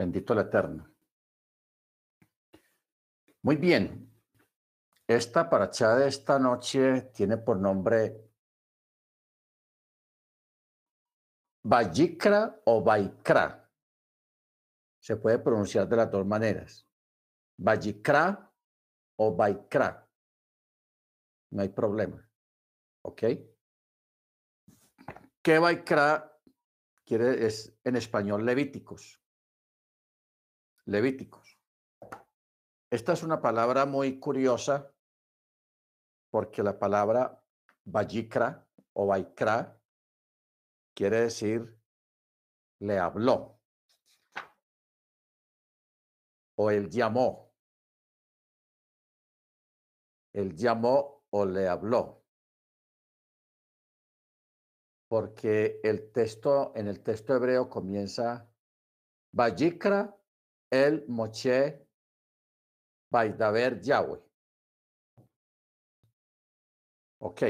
Bendito el Eterno. Muy bien. Esta paracha de esta noche tiene por nombre Vayikra o Vaikra. Se puede pronunciar de las dos maneras. Vayikra o Vaikra. No hay problema. ¿Ok? ¿Qué Vaikra quiere es en español Levíticos? Levíticos. Esta es una palabra muy curiosa porque la palabra Vayikra o Vaikra quiere decir le habló o él llamó. Él llamó o le habló. Porque el texto, en el texto hebreo comienza Vayikra el Moche Baidaber Yahweh. Ok.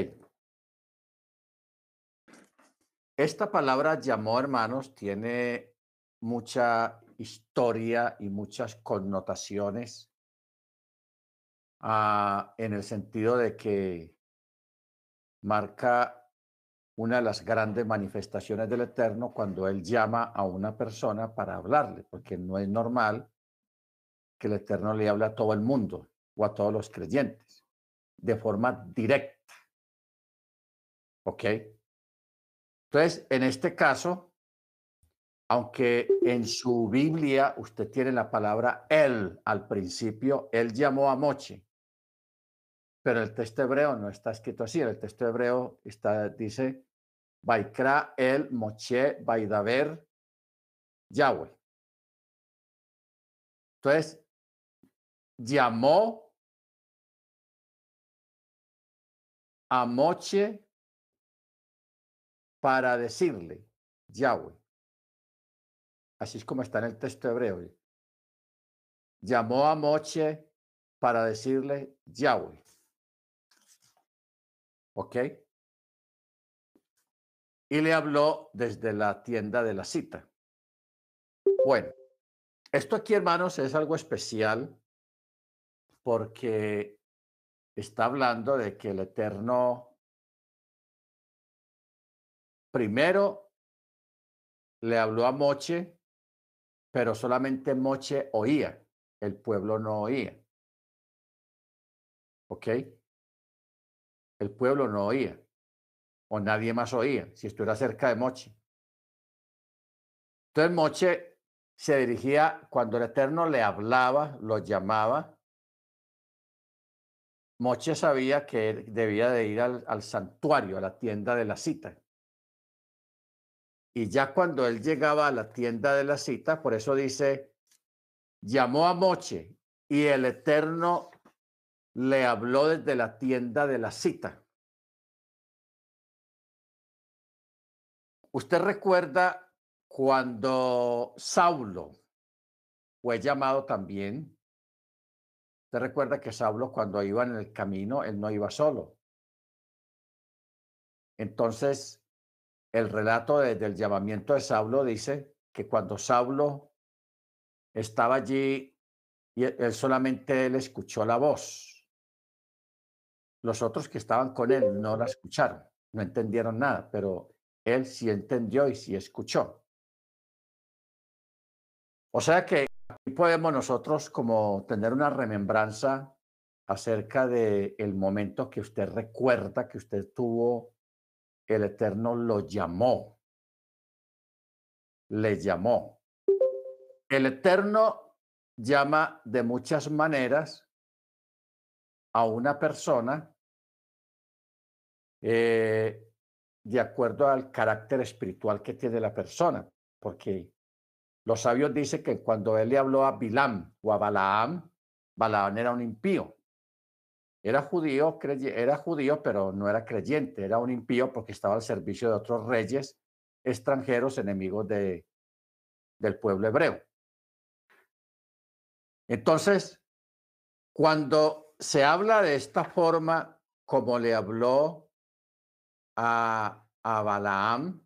Esta palabra llamó, hermanos, tiene mucha historia y muchas connotaciones ah, en el sentido de que marca una de las grandes manifestaciones del Eterno cuando Él llama a una persona para hablarle, porque no es normal que el Eterno le hable a todo el mundo o a todos los creyentes de forma directa. ¿Ok? Entonces, en este caso, aunque en su Biblia usted tiene la palabra él al principio, él llamó a Moche, pero el texto hebreo no está escrito así. El texto hebreo está, dice, Baikra el Moche Baidaver Yahweh. Entonces, llamó a Moche para decirle Yahweh. Así es como está en el texto hebreo. Llamó a Moche para decirle Yahweh. ¿Ok? Y le habló desde la tienda de la cita. Bueno, esto aquí, hermanos, es algo especial porque está hablando de que el Eterno Primero le habló a Moche, pero solamente Moche oía, el pueblo no oía. ¿Ok? El pueblo no oía, o nadie más oía, si estuviera cerca de Moche. Entonces Moche se dirigía, cuando el Eterno le hablaba, lo llamaba, Moche sabía que debía de ir al, al santuario, a la tienda de la cita. Y ya cuando él llegaba a la tienda de la cita, por eso dice, llamó a Moche y el Eterno le habló desde la tienda de la cita. Usted recuerda cuando Saulo fue llamado también. Usted recuerda que Saulo cuando iba en el camino, él no iba solo. Entonces, el relato del llamamiento de Saulo dice que cuando Saulo estaba allí, y él solamente él escuchó la voz. Los otros que estaban con él no la escucharon, no entendieron nada, pero él sí entendió y sí escuchó. O sea que aquí podemos nosotros como tener una remembranza acerca de el momento que usted recuerda que usted tuvo el Eterno lo llamó. Le llamó. El Eterno llama de muchas maneras a una persona eh, de acuerdo al carácter espiritual que tiene la persona, porque los sabios dicen que cuando él le habló a Bilam o a Balaam, Balaam era un impío. Era judío, era judío, pero no era creyente, era un impío porque estaba al servicio de otros reyes extranjeros, enemigos de, del pueblo hebreo. Entonces, cuando se habla de esta forma, como le habló a, a Balaam,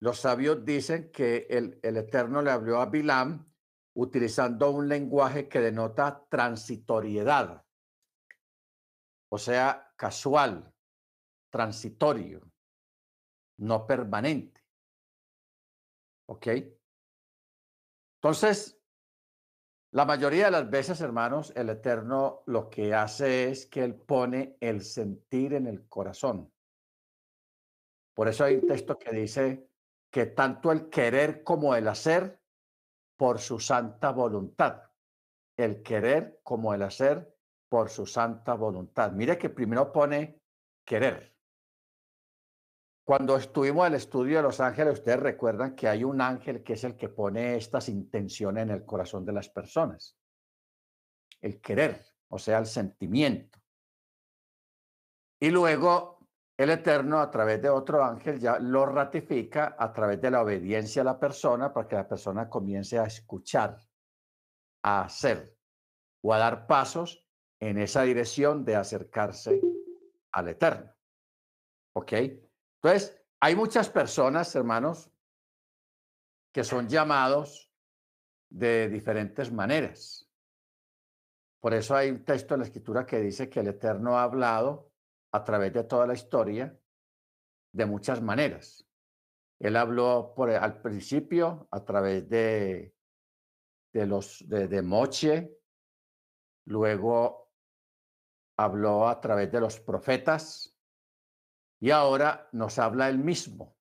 los sabios dicen que el, el Eterno le habló a Bilam utilizando un lenguaje que denota transitoriedad, o sea, casual, transitorio, no permanente. ¿Ok? Entonces, la mayoría de las veces, hermanos, el Eterno lo que hace es que Él pone el sentir en el corazón. Por eso hay un texto que dice que tanto el querer como el hacer por su santa voluntad. El querer como el hacer por su santa voluntad. Mire que primero pone querer. Cuando estuvimos en el estudio de los ángeles, ustedes recuerdan que hay un ángel que es el que pone estas intenciones en el corazón de las personas. El querer, o sea, el sentimiento. Y luego el Eterno, a través de otro ángel, ya lo ratifica a través de la obediencia a la persona para que la persona comience a escuchar, a hacer o a dar pasos en esa dirección de acercarse al Eterno. ¿Ok? Entonces, hay muchas personas, hermanos, que son llamados de diferentes maneras. Por eso hay un texto en la escritura que dice que el Eterno ha hablado a través de toda la historia de muchas maneras. Él habló por, al principio a través de, de los de, Moche, luego habló a través de los profetas, y ahora nos habla él mismo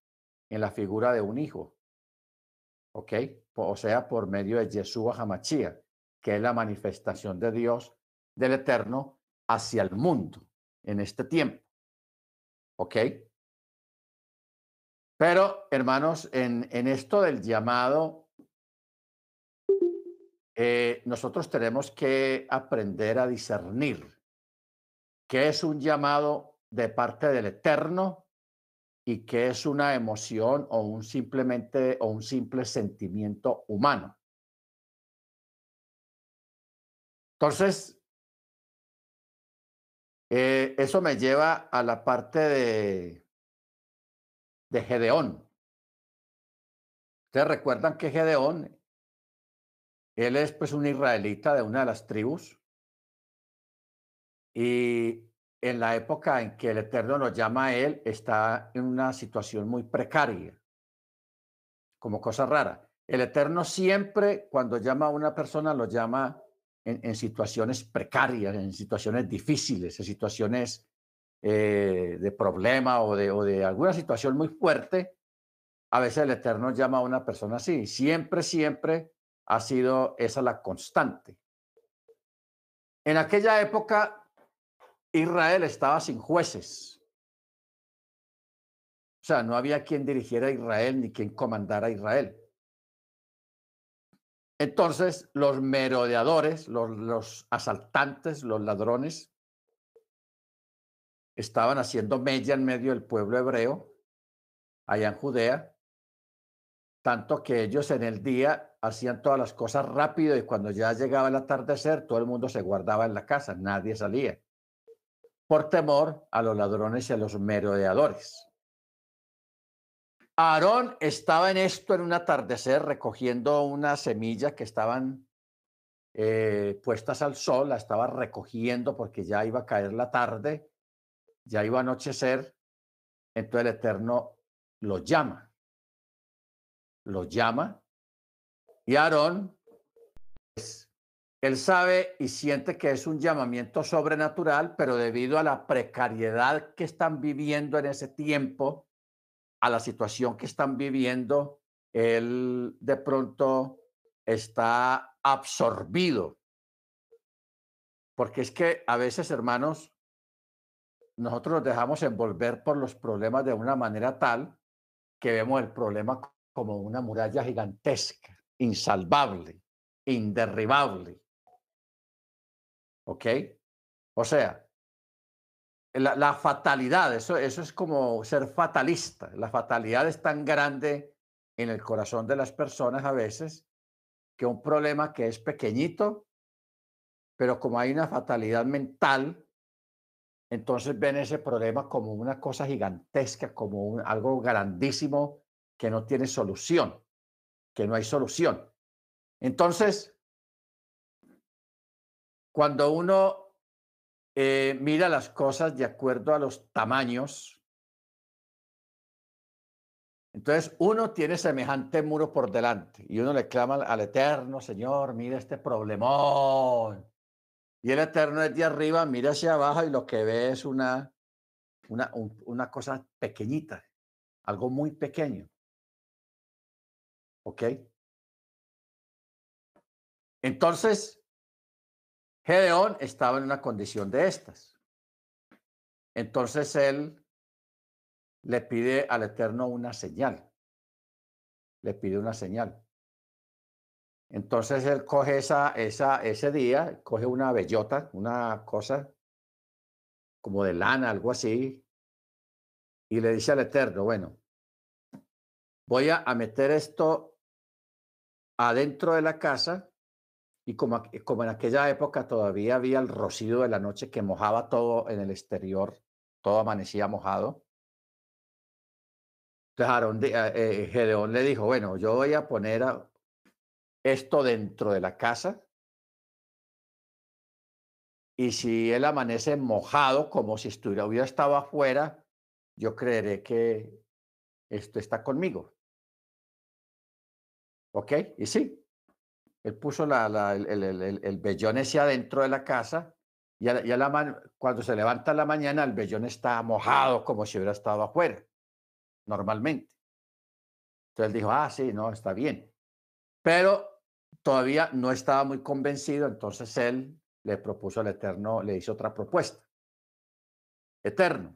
en la figura de un hijo. ¿Ok? O sea, por medio de Yeshua Hamachia, que es la manifestación de Dios del Eterno hacia el mundo en este tiempo. ¿Ok? Pero, hermanos, en, en esto del llamado, eh, nosotros tenemos que aprender a discernir qué es un llamado de parte del Eterno y que es una emoción o un simplemente o un simple sentimiento humano. Entonces, eh, eso me lleva a la parte de, de Gedeón. Ustedes recuerdan que Gedeón, él es pues un israelita de una de las tribus y en la época en que el Eterno nos llama a Él, está en una situación muy precaria, como cosa rara. El Eterno siempre, cuando llama a una persona, lo llama en, situaciones precarias, en situaciones difíciles, en situaciones eh, de problema o de, o de alguna situación muy fuerte. A veces el Eterno llama a una persona así. Siempre, siempre ha sido esa la constante. En aquella época Israel estaba sin jueces. O sea, no había quien dirigiera a Israel ni quien comandara a Israel. Entonces, los merodeadores, los, asaltantes, los ladrones, estaban haciendo mella en medio del pueblo hebreo, allá en Judea, tanto que ellos en el día hacían todas las cosas rápido y cuando ya llegaba el atardecer, todo el mundo se guardaba en la casa, nadie salía por temor a los ladrones y a los merodeadores. Aarón estaba en esto en un atardecer recogiendo una semilla que estaban eh, puestas al sol, la estaba recogiendo porque ya iba a caer la tarde, ya iba a anochecer, entonces el Eterno lo llama, lo llama y Aarón él sabe y siente que es un llamamiento sobrenatural, pero debido a la precariedad que están viviendo en ese tiempo, a la situación que están viviendo, él de pronto está absorbido. Porque es que a veces, hermanos, nosotros nos dejamos envolver por los problemas de una manera tal que vemos el problema como una muralla gigantesca, insalvable, inderribable. ¿Ok? O sea, la, fatalidad, eso, eso es como ser fatalista. La fatalidad es tan grande en el corazón de las personas a veces que un problema que es pequeñito, pero como hay una fatalidad mental, entonces ven ese problema como una cosa gigantesca, como algo grandísimo que no tiene solución, que no hay solución. Entonces, cuando uno eh, mira las cosas de acuerdo a los tamaños, entonces uno tiene semejante muro por delante y uno le clama al Eterno, Señor, mira este problemón. Y el Eterno desde arriba mira hacia abajo y lo que ve es una, una, una cosa pequeñita, algo muy pequeño. ¿Ok? Entonces, Gedeón estaba en una condición de estas. Entonces él le pide al Eterno una señal. Le pide una señal. Entonces él coge esa, esa, ese día, coge una bellota, una cosa como de lana, algo así, y le dice al Eterno, bueno, voy a, meter esto adentro de la casa y como, como en aquella época todavía había el rocío de la noche que mojaba todo en el exterior, todo amanecía mojado. Entonces eh, Gedeón le dijo, bueno, yo voy a poner esto dentro de la casa y si él amanece mojado como si estuviera, hubiera estado afuera, yo creeré que esto está conmigo. ¿Ok? Y sí, él puso el, el, el, vellón ese adentro de la casa y, a, la, cuando se levanta la mañana el vellón está mojado como si hubiera estado afuera, normalmente. Entonces él dijo, ah, sí, no, está bien. Pero todavía no estaba muy convencido, entonces él le propuso al Eterno, le hizo otra propuesta. Eterno,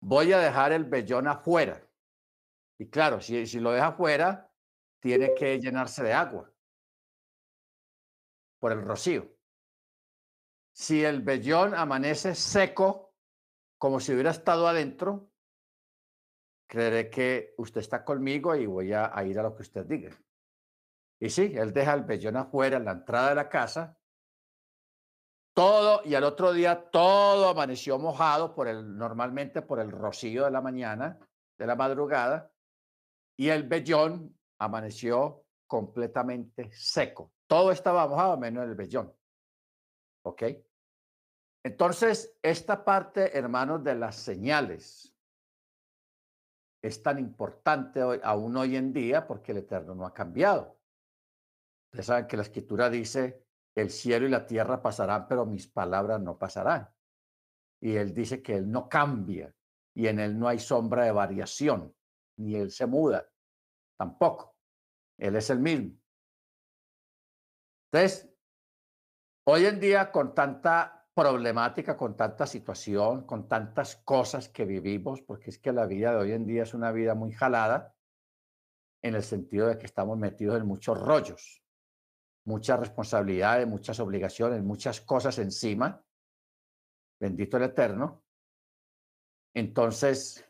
voy a dejar el vellón afuera. Y claro, si, si lo deja afuera, tiene que llenarse de agua por el rocío. Si el vellón amanece seco, como si hubiera estado adentro, creeré que usted está conmigo y voy a, ir a lo que usted diga. Y sí, él deja el vellón afuera, en la entrada de la casa, todo, y al otro día todo amaneció mojado por el, normalmente por el rocío de la mañana, de la madrugada, y el vellón amaneció completamente seco. Todo estaba mojado menos el vellón. ¿Ok? Entonces, esta parte, hermanos, de las señales es tan importante aún hoy en día porque el Eterno no ha cambiado. Ustedes saben que la escritura dice, el cielo y la tierra pasarán, pero mis palabras no pasarán. Y él dice que él no cambia y en él no hay sombra de variación, ni él se muda, tampoco. Él es el mismo. Entonces, hoy en día con tanta problemática, con tanta situación, con tantas cosas que vivimos, porque es que la vida de hoy en día es una vida muy jalada, en el sentido de que estamos metidos en muchos rollos muchas responsabilidades, muchas obligaciones, muchas cosas encima. Bendito el Eterno. Entonces,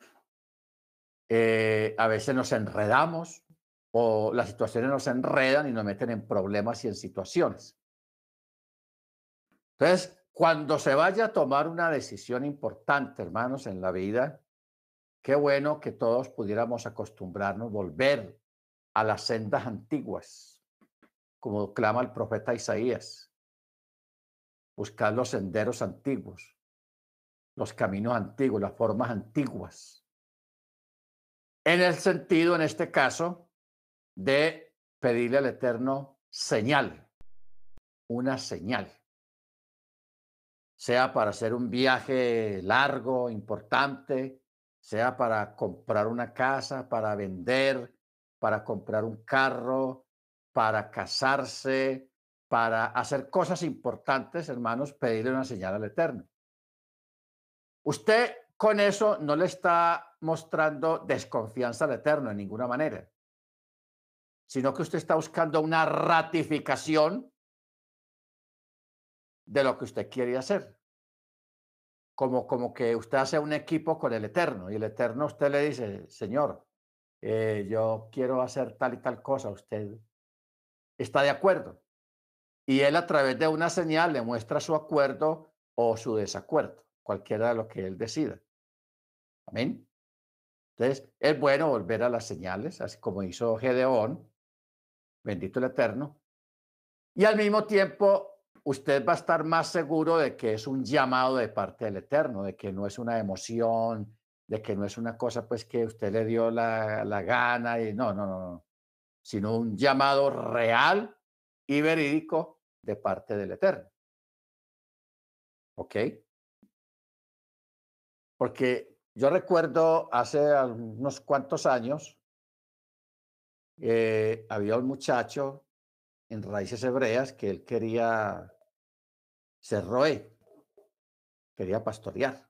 eh, a veces nos enredamos o las situaciones nos enredan y nos meten en problemas y en situaciones. Entonces, cuando se vaya a tomar una decisión importante, hermanos, en la vida, qué bueno que todos pudiéramos acostumbrarnos, volver a las sendas antiguas como clama el profeta Isaías. Buscar los senderos antiguos, los caminos antiguos, las formas antiguas. En el sentido, en este caso, de pedirle al Eterno señal, una señal. Sea para hacer un viaje largo, importante, sea para comprar una casa, para vender, para comprar un carro, para casarse, para hacer cosas importantes, hermanos, pedirle una señal al Eterno. Usted con eso no le está mostrando desconfianza al Eterno en ninguna manera, sino que usted está buscando una ratificación de lo que usted quiere hacer. Como, como que usted hace un equipo con el Eterno y el Eterno usted le dice, Señor, eh, yo quiero hacer tal y tal cosa, usted está de acuerdo. Y él a través de una señal le muestra su acuerdo o su desacuerdo, cualquiera de lo que él decida. Amén. Entonces, es bueno volver a las señales, así como hizo Gedeón, bendito el Eterno, Y al mismo tiempo, usted va a estar más seguro de que es un llamado de parte del Eterno, de que no es una emoción, de que no es una cosa pues que usted le dio la, la gana y no, no, no, no, sino un llamado real y verídico de parte del Eterno. ¿Ok? Porque yo recuerdo hace unos cuantos años, eh, había un muchacho en raíces hebreas que él quería ser roé, quería pastorear.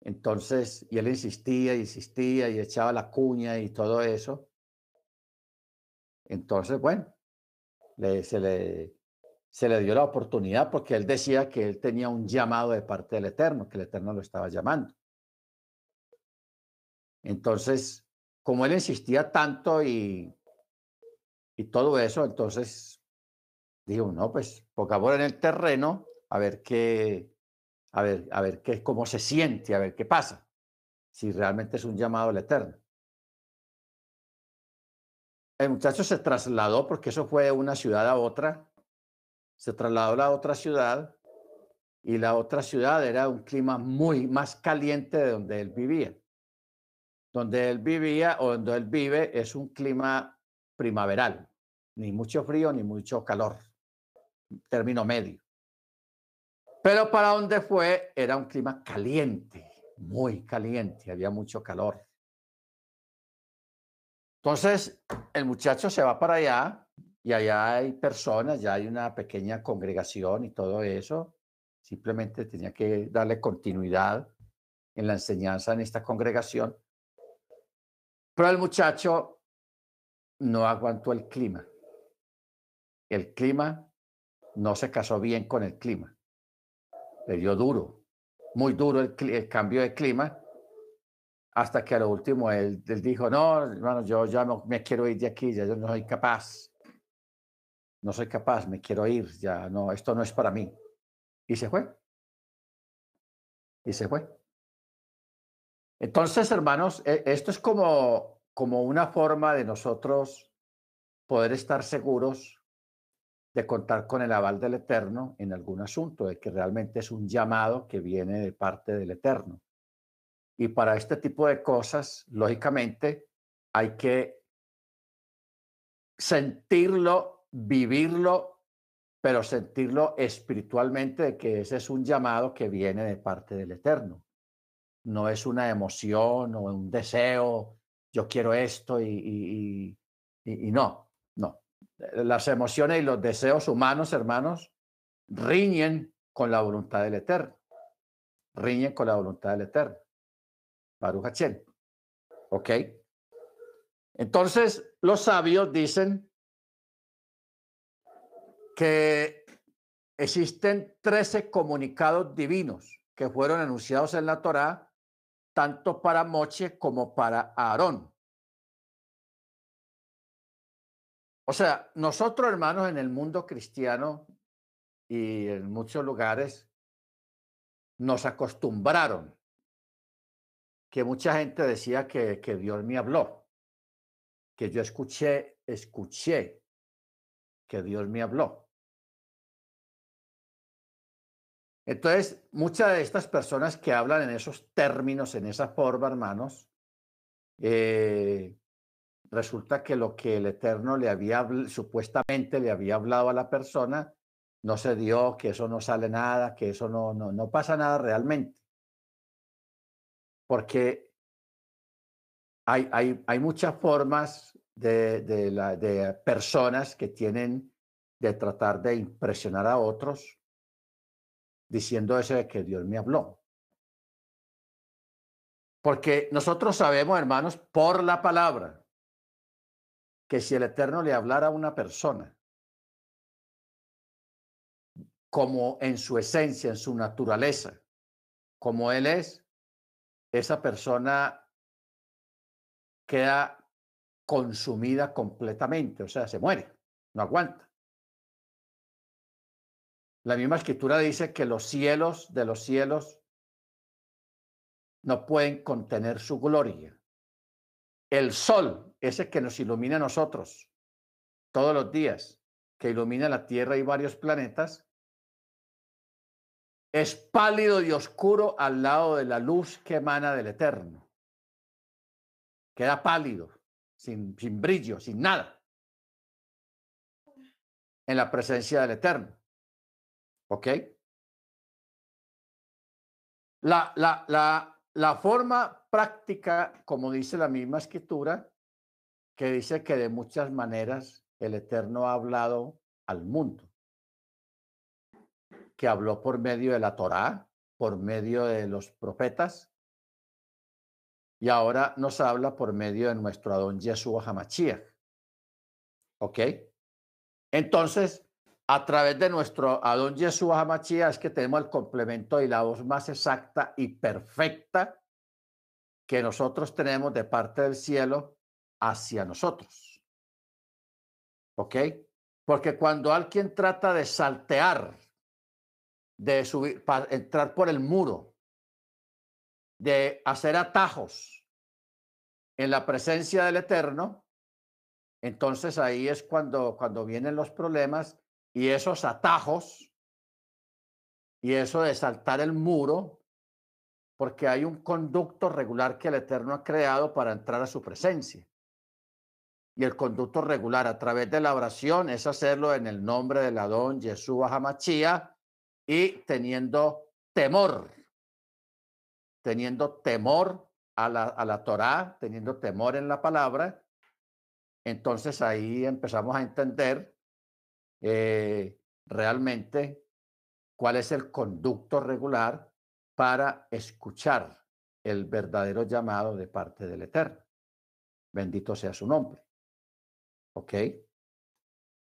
Entonces, y él insistía, insistía y echaba la cuña y todo eso. Entonces, bueno, se, le, se le dio la oportunidad porque él decía que él tenía un llamado de parte del Eterno, que el Eterno lo estaba llamando. Entonces, como él insistía tanto y, y todo eso, entonces dijo, no, pues por en el terreno a ver qué, a ver, a ver qué, cómo se siente, a ver qué pasa, si realmente es un llamado del Eterno. El muchacho se trasladó porque eso fue de una ciudad a otra. Se trasladó a la otra ciudad y la otra ciudad era un clima muy más caliente de donde él vivía. Donde él vivía o donde él vive es un clima primaveral, ni mucho frío ni mucho calor, término medio. Pero para donde fue era un clima caliente, muy caliente, había mucho calor. Entonces, el muchacho se va para allá y allá hay personas, ya hay una pequeña congregación y todo eso. Simplemente tenía que darle continuidad en la enseñanza en esta congregación. Pero el muchacho no aguantó el clima. El clima no se casó bien con el clima. Le dio duro, muy duro el, el cambio de clima hasta que a lo último él, dijo, no, hermano, yo ya no, me quiero ir de aquí, ya yo no soy capaz. No soy capaz, me quiero ir, ya no, esto no es para mí. Y se fue. Y se fue. Entonces, hermanos, e, esto es como, como una forma de nosotros poder estar seguros de contar con el aval del Eterno en algún asunto, de que realmente es un llamado que viene de parte del Eterno. Y para este tipo de cosas, lógicamente, hay que sentirlo, vivirlo, pero sentirlo espiritualmente de que ese es un llamado que viene de parte del Eterno. No es una emoción o un deseo, yo quiero esto y, y no, no. Las emociones y los deseos humanos, hermanos, riñen con la voluntad del Eterno. Riñen con la voluntad del Eterno. Baruch ¿Ok? Entonces, los sabios dicen que existen 13 comunicados divinos que fueron anunciados en la Torá, tanto para Moche como para Aarón. O sea, nosotros hermanos en el mundo cristiano y en muchos lugares nos acostumbraron que mucha gente decía que, que Dios me habló, que yo escuché, escuché que Dios me habló. Entonces, muchas de estas personas que hablan en esos términos, en esa forma, hermanos, eh, resulta que lo que el Eterno le había, supuestamente le había hablado a la persona, no se dio, que eso no sale nada, que eso no, no, no pasa nada realmente. Porque hay, hay, hay muchas formas de, de, la, de personas que tienen de tratar de impresionar a otros diciendo eso de que Dios me habló. Porque nosotros sabemos, hermanos, por la palabra, que si el Eterno le hablara a una persona, como en su esencia, en su naturaleza, como Él es, esa persona queda consumida completamente, o sea, se muere, no aguanta. La misma escritura dice que los cielos de los cielos no pueden contener su gloria. El sol, ese que nos ilumina a nosotros, todos los días, que ilumina la Tierra y varios planetas, es pálido y oscuro al lado de la luz que emana del Eterno. Queda pálido, sin, sin brillo, sin nada, en la presencia del Eterno. ¿Ok? La, la, la, la forma práctica, como dice la misma escritura, que dice que de muchas maneras el Eterno ha hablado al mundo que habló por medio de la Torá, por medio de los profetas, y ahora nos habla por medio de nuestro Adón Yeshua Hamachías. ¿Ok? Entonces, a través de nuestro Adón Yeshua Hamachías es que tenemos el complemento y la voz más exacta y perfecta que nosotros tenemos de parte del cielo hacia nosotros. ¿Ok? Porque cuando alguien trata de saltear de subir, para entrar por el muro, de hacer atajos en la presencia del Eterno, entonces ahí es cuando, cuando vienen los problemas y esos atajos y eso de saltar el muro, porque hay un conducto regular que el Eterno ha creado para entrar a su presencia. Y el conducto regular a través de la oración es hacerlo en el nombre del Adón Yeshua Hamachía y teniendo temor, teniendo temor a la, a la Torá, teniendo temor en la palabra, entonces ahí empezamos a entender eh, realmente cuál es el conducto regular para escuchar el verdadero llamado de parte del Eterno. Bendito sea su nombre. ¿Ok?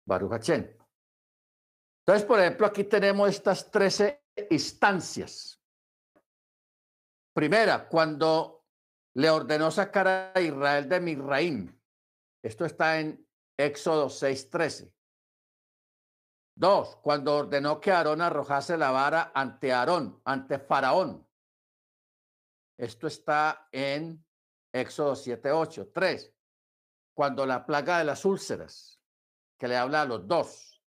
Baruch entonces, por ejemplo, aquí tenemos estas 13 instancias. Primera, cuando le ordenó sacar a Israel de Misraim. Esto está en Éxodo 6:13. Dos, cuando ordenó que Aarón arrojase la vara ante Aarón, ante Faraón. Esto está en Éxodo 7:8. Tres, cuando la plaga de las úlceras, que le habla a los dos.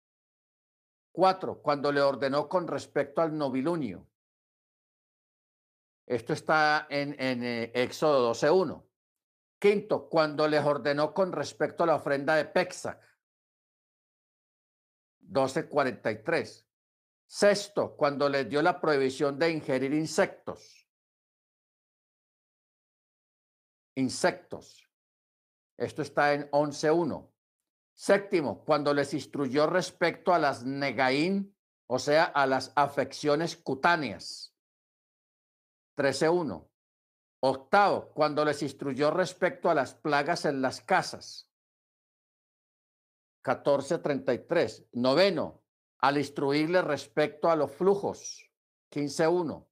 Cuatro, cuando le ordenó con respecto al novilunio. Esto está en, en eh, Éxodo 12.1. Quinto, cuando les ordenó con respecto a la ofrenda de Pexac. 12.43. Sexto, cuando les dio la prohibición de ingerir insectos. Insectos. Esto está en 11.1. Séptimo, cuando les instruyó respecto a las negaín, o sea, a las afecciones cutáneas. 13.1. Octavo, cuando les instruyó respecto a las plagas en las casas. 14.33. Noveno, al instruirles respecto a los flujos. 15.1.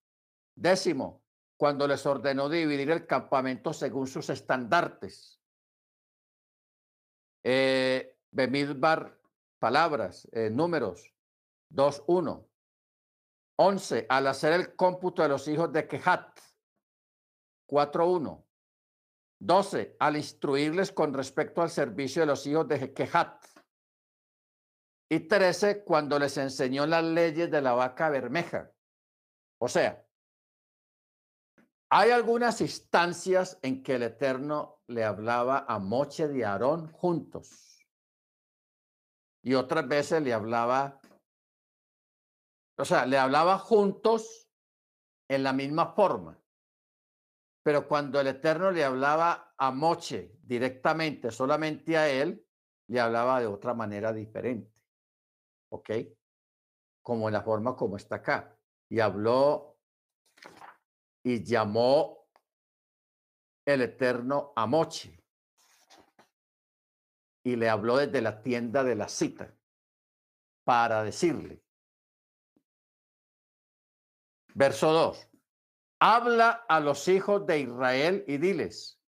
Décimo, cuando les ordenó dividir el campamento según sus estandartes. Eh, Bemidbar, palabras, eh, números 2, 1. 11. Al hacer el cómputo de los hijos de Kehat, 4, 1. 12. Al instruirles con respecto al servicio de los hijos de Kehat. Y 13. Cuando les enseñó las leyes de la vaca bermeja. O sea, hay algunas instancias en que el Eterno le hablaba a Moche de Aarón juntos y otras veces le hablaba, o sea, le hablaba juntos en la misma forma. Pero cuando el Eterno le hablaba a Moche directamente, solamente a él, le hablaba de otra manera diferente. ¿Ok? Como en la forma como está acá. Y habló y llamó el Eterno a Moche y le habló desde la tienda de la cita para decirle. Verso 2. Habla a los hijos de Israel y diles,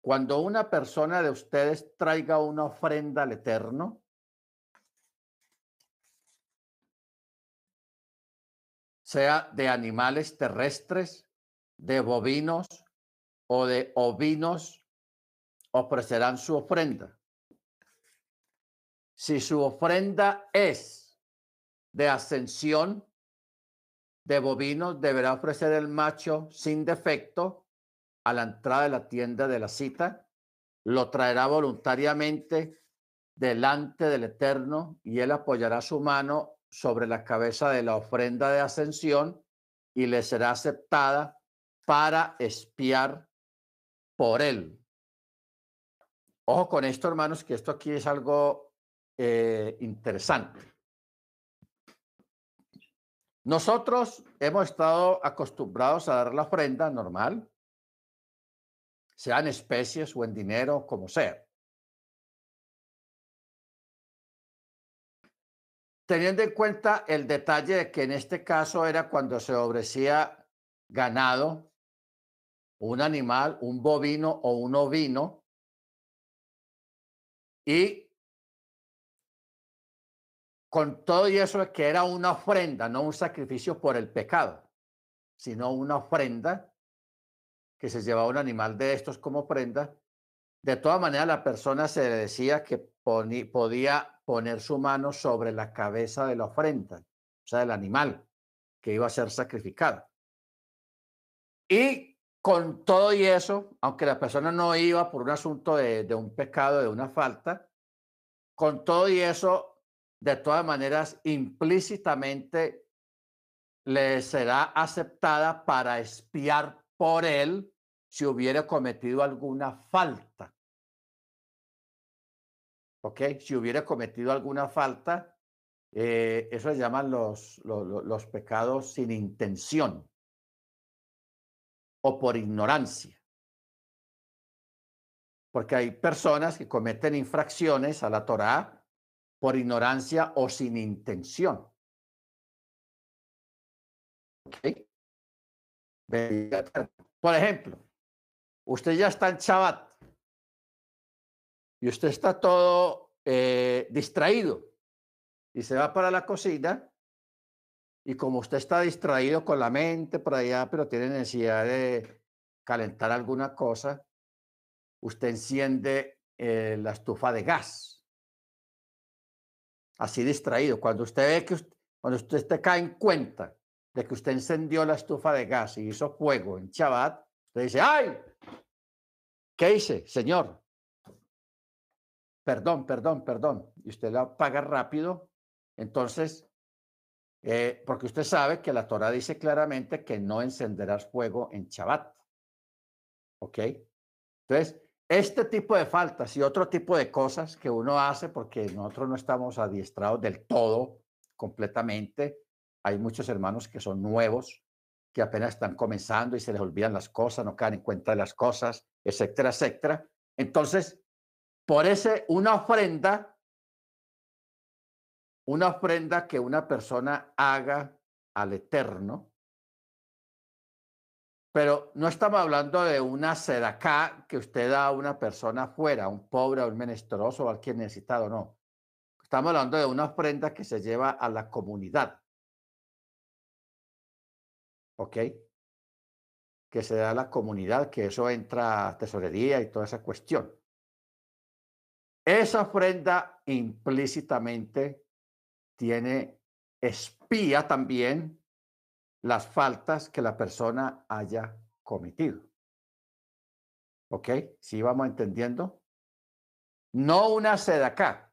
cuando una persona de ustedes traiga una ofrenda al Eterno, sea de animales terrestres, de bovinos o de ovinos, ofrecerán su ofrenda. Si su ofrenda es de ascensión de bovinos, deberá ofrecer el macho sin defecto a la entrada de la tienda de la cita, lo traerá voluntariamente delante del Eterno y él apoyará su mano sobre la cabeza de la ofrenda de ascensión y le será aceptada para espiar por él. Ojo con esto, hermanos, que esto aquí es algo eh, interesante. Nosotros hemos estado acostumbrados a dar la ofrenda normal, sea en especies o en dinero, como sea. Teniendo en cuenta el detalle de que en este caso era cuando se ofrecía ganado, un animal, un bovino o un ovino, y con todo y eso que era una ofrenda, no un sacrificio por el pecado, sino una ofrenda que se llevaba un animal de estos como ofrenda, de todas maneras la persona se le decía que podía poner su mano sobre la cabeza de la ofrenda, o sea, del animal que iba a ser sacrificado. Y con todo y eso, aunque la persona no iba por un asunto de, de un pecado, de una falta, con todo y eso, de todas maneras, implícitamente le será aceptada para espiar por él si hubiera cometido alguna falta. ¿Ok? Si hubiera cometido alguna falta, eh, eso se llaman los, los, pecados sin intención o por ignorancia. Porque hay personas que cometen infracciones a la Torá por ignorancia o sin intención. ¿Ok? Por ejemplo, usted ya está en Shabbat y usted está todo eh, distraído y se va para la cocina y como usted está distraído con la mente por allá, pero tiene necesidad de calentar alguna cosa, usted enciende eh, la estufa de gas. Así distraído. Cuando usted ve que cuando usted te cae en cuenta de que usted encendió la estufa de gas y hizo fuego en Shabbat, usted dice, ¡ay! ¿Qué hice, señor? Perdón, perdón, perdón. Y usted la apaga rápido. Entonces, eh, porque usted sabe que la Torah dice claramente que no encenderás fuego en Shabbat. ¿Ok? Entonces, este tipo de faltas y otro tipo de cosas que uno hace porque nosotros no estamos adiestrados del todo, completamente, hay muchos hermanos que son nuevos, que apenas están comenzando y se les olvidan las cosas, no quedan en cuenta de las cosas, etcétera, etcétera. Entonces, por ese, una ofrenda, una ofrenda que una persona haga al Eterno, pero no estamos hablando de una sedacá que usted da a una persona afuera, un pobre, un menesteroso o alguien necesitado, no. Estamos hablando de una ofrenda que se lleva a la comunidad. ¿ok? Que se da a la comunidad, que eso entra a tesorería y toda esa cuestión. Esa ofrenda implícitamente tiene, espía también las faltas que la persona haya cometido. ¿Ok? ¿Sí vamos entendiendo? No una sedacá,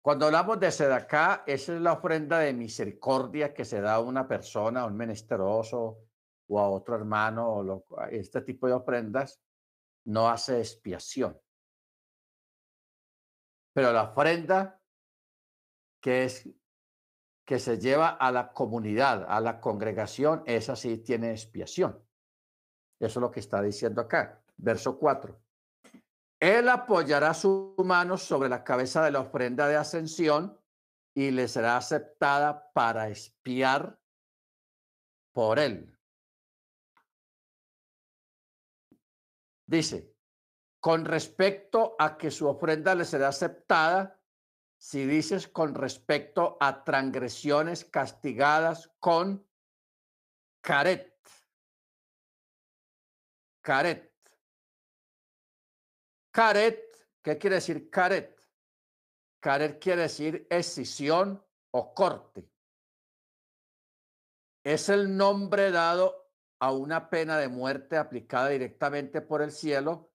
cuando hablamos de sedacá, esa es la ofrenda de misericordia que se da a una persona, a un menesteroso o a otro hermano, o este tipo de ofrendas no hace expiación. Pero la ofrenda que es que se lleva a la comunidad, a la congregación, esa sí tiene expiación. Eso es lo que está diciendo acá, verso 4. Él apoyará su mano sobre la cabeza de la ofrenda de ascensión y le será aceptada para espiar por él. Dice, con respecto a que su ofrenda le será aceptada, si dices con respecto a transgresiones castigadas con caret. Caret. Caret, ¿qué quiere decir caret? Caret quiere decir escisión o corte. Es el nombre dado a una pena de muerte aplicada directamente por el cielo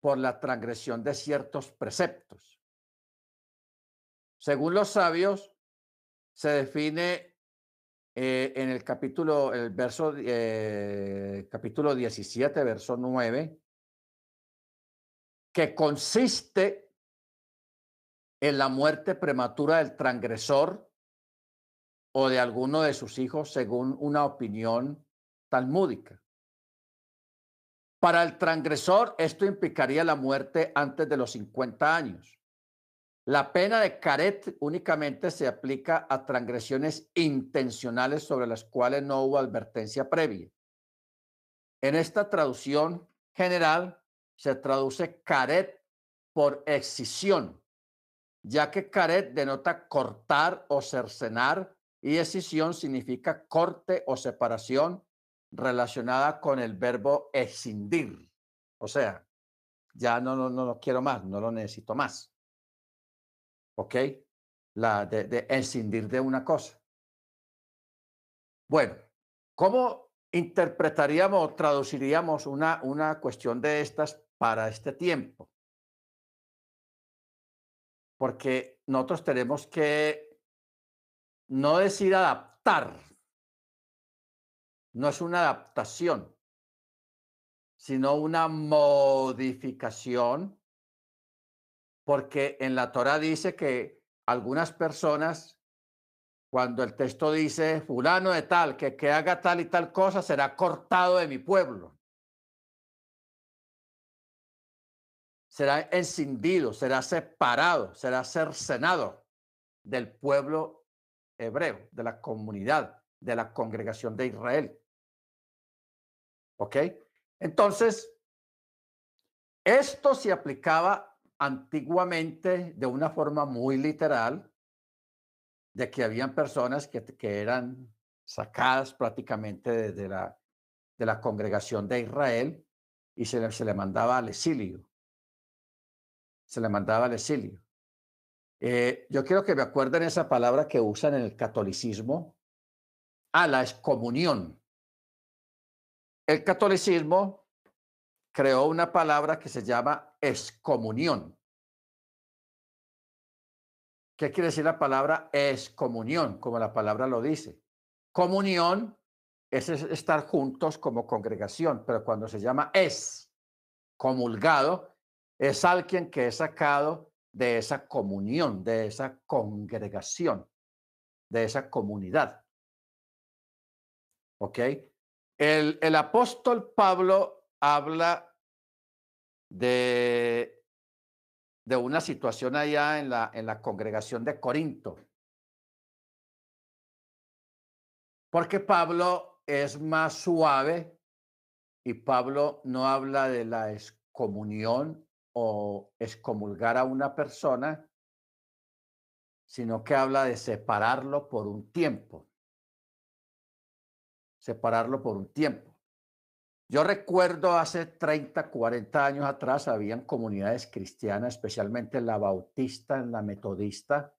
por la transgresión de ciertos preceptos. Según los sabios, se define eh, en el capítulo, el verso, eh, capítulo 17, verso 9, que consiste en la muerte prematura del transgresor o de alguno de sus hijos, según una opinión talmúdica. Para el transgresor, esto implicaría la muerte antes de los 50 años. La pena de caret únicamente se aplica a transgresiones intencionales sobre las cuales no hubo advertencia previa. En esta traducción general se traduce caret por excisión, ya que caret denota cortar o cercenar y excisión significa corte o separación relacionada con el verbo escindir. O sea, ya no, no, no lo quiero más, no lo necesito más. ¿Ok? La de, de escindir de una cosa. Bueno, ¿cómo interpretaríamos o traduciríamos una, una cuestión de estas para este tiempo? Porque nosotros tenemos que no decir adaptar, no es una adaptación, sino una modificación, porque en la Torah dice que algunas personas, cuando el texto dice, fulano de tal, que, que haga tal y tal cosa, será cortado de mi pueblo. Será encendido, será separado, será cercenado del pueblo hebreo, de la comunidad, de la congregación de Israel. ¿Ok? Entonces, esto se aplicaba antiguamente de una forma muy literal, de que habían personas que, que eran sacadas prácticamente de, la, de la congregación de Israel y se le, se le mandaba al exilio. Se le mandaba al exilio. Eh, yo quiero que me acuerden esa palabra que usan en el catolicismo, a la excomunión. El catolicismo creó una palabra que se llama excomunión. ¿Qué quiere decir la palabra excomunión? Como la palabra lo dice. Comunión es estar juntos como congregación, pero cuando se llama es comulgado, es alguien que es sacado de esa comunión, de esa congregación, de esa comunidad. ¿Ok? El, el apóstol Pablo habla de, de una situación allá en la, en la congregación de Corinto. Porque Pablo es más suave y Pablo no habla de la excomunión o excomulgar a una persona, sino que habla de separarlo por un tiempo. Separarlo por un tiempo. Yo recuerdo hace 30, 40 años atrás, habían comunidades cristianas, especialmente en la bautista, en la metodista,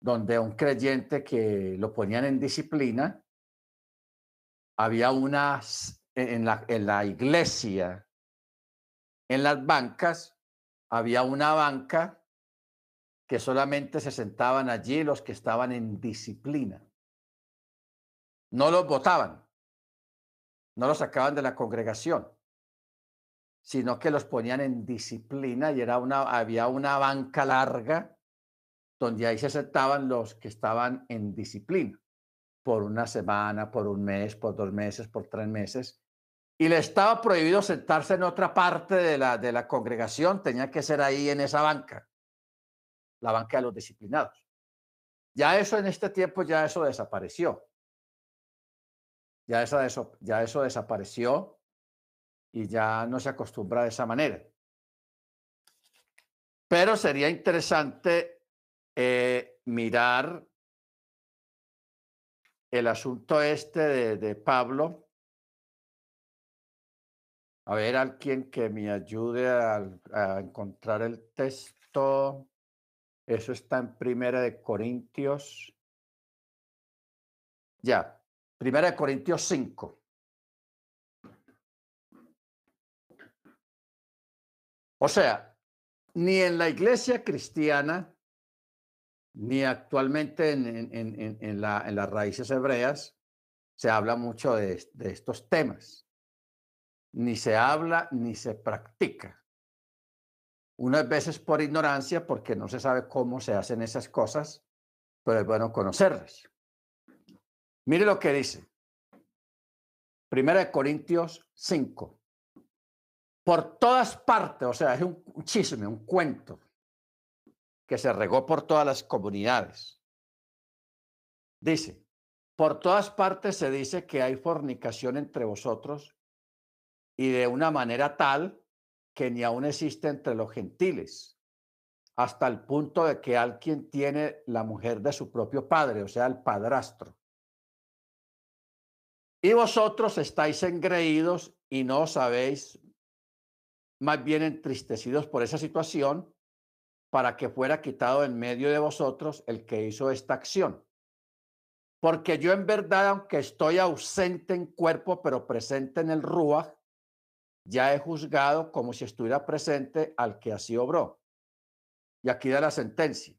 donde un creyente que lo ponían en disciplina, había unas en la iglesia en las bancas había una banca que solamente se sentaban allí los que estaban en disciplina. No los votaban, no los sacaban de la congregación, sino que los ponían en disciplina y era una, había una banca larga donde ahí se sentaban los que estaban en disciplina por una semana, por un mes, por dos meses, por tres meses, y le estaba prohibido sentarse en otra parte de la, de la congregación, tenía que ser ahí en esa banca, la banca de los disciplinados. Ya eso en este tiempo, ya eso desapareció. Ya eso, ya eso desapareció y ya no se acostumbra de esa manera. Pero sería interesante eh, mirar el asunto este de, Pablo a ver, alguien que me ayude a encontrar el texto. Eso está en Primera de Corintios. Ya, Primera de Corintios 5. O sea, ni en la iglesia cristiana, ni actualmente en, las raíces hebreas, se habla mucho de, de estos temas. Ni se habla ni se practica. Unas veces por ignorancia, porque no se sabe cómo se hacen esas cosas, pero es bueno conocerlas. Mire lo que dice. Primera de Corintios 5. Por todas partes, o sea, es un, chisme, un cuento que se regó por todas las comunidades. Dice, por todas partes se dice que hay fornicación entre vosotros y de una manera tal que ni aún existe entre los gentiles, hasta el punto de que alguien tiene la mujer de su propio padre, o sea, el padrastro. Y vosotros estáis engreídos y no sabéis, más bien entristecidos por esa situación, para que fuera quitado en medio de vosotros el que hizo esta acción. Porque yo en verdad, aunque estoy ausente en cuerpo, pero presente en el Ruach, ya he juzgado como si estuviera presente al que así obró. Y aquí da la sentencia.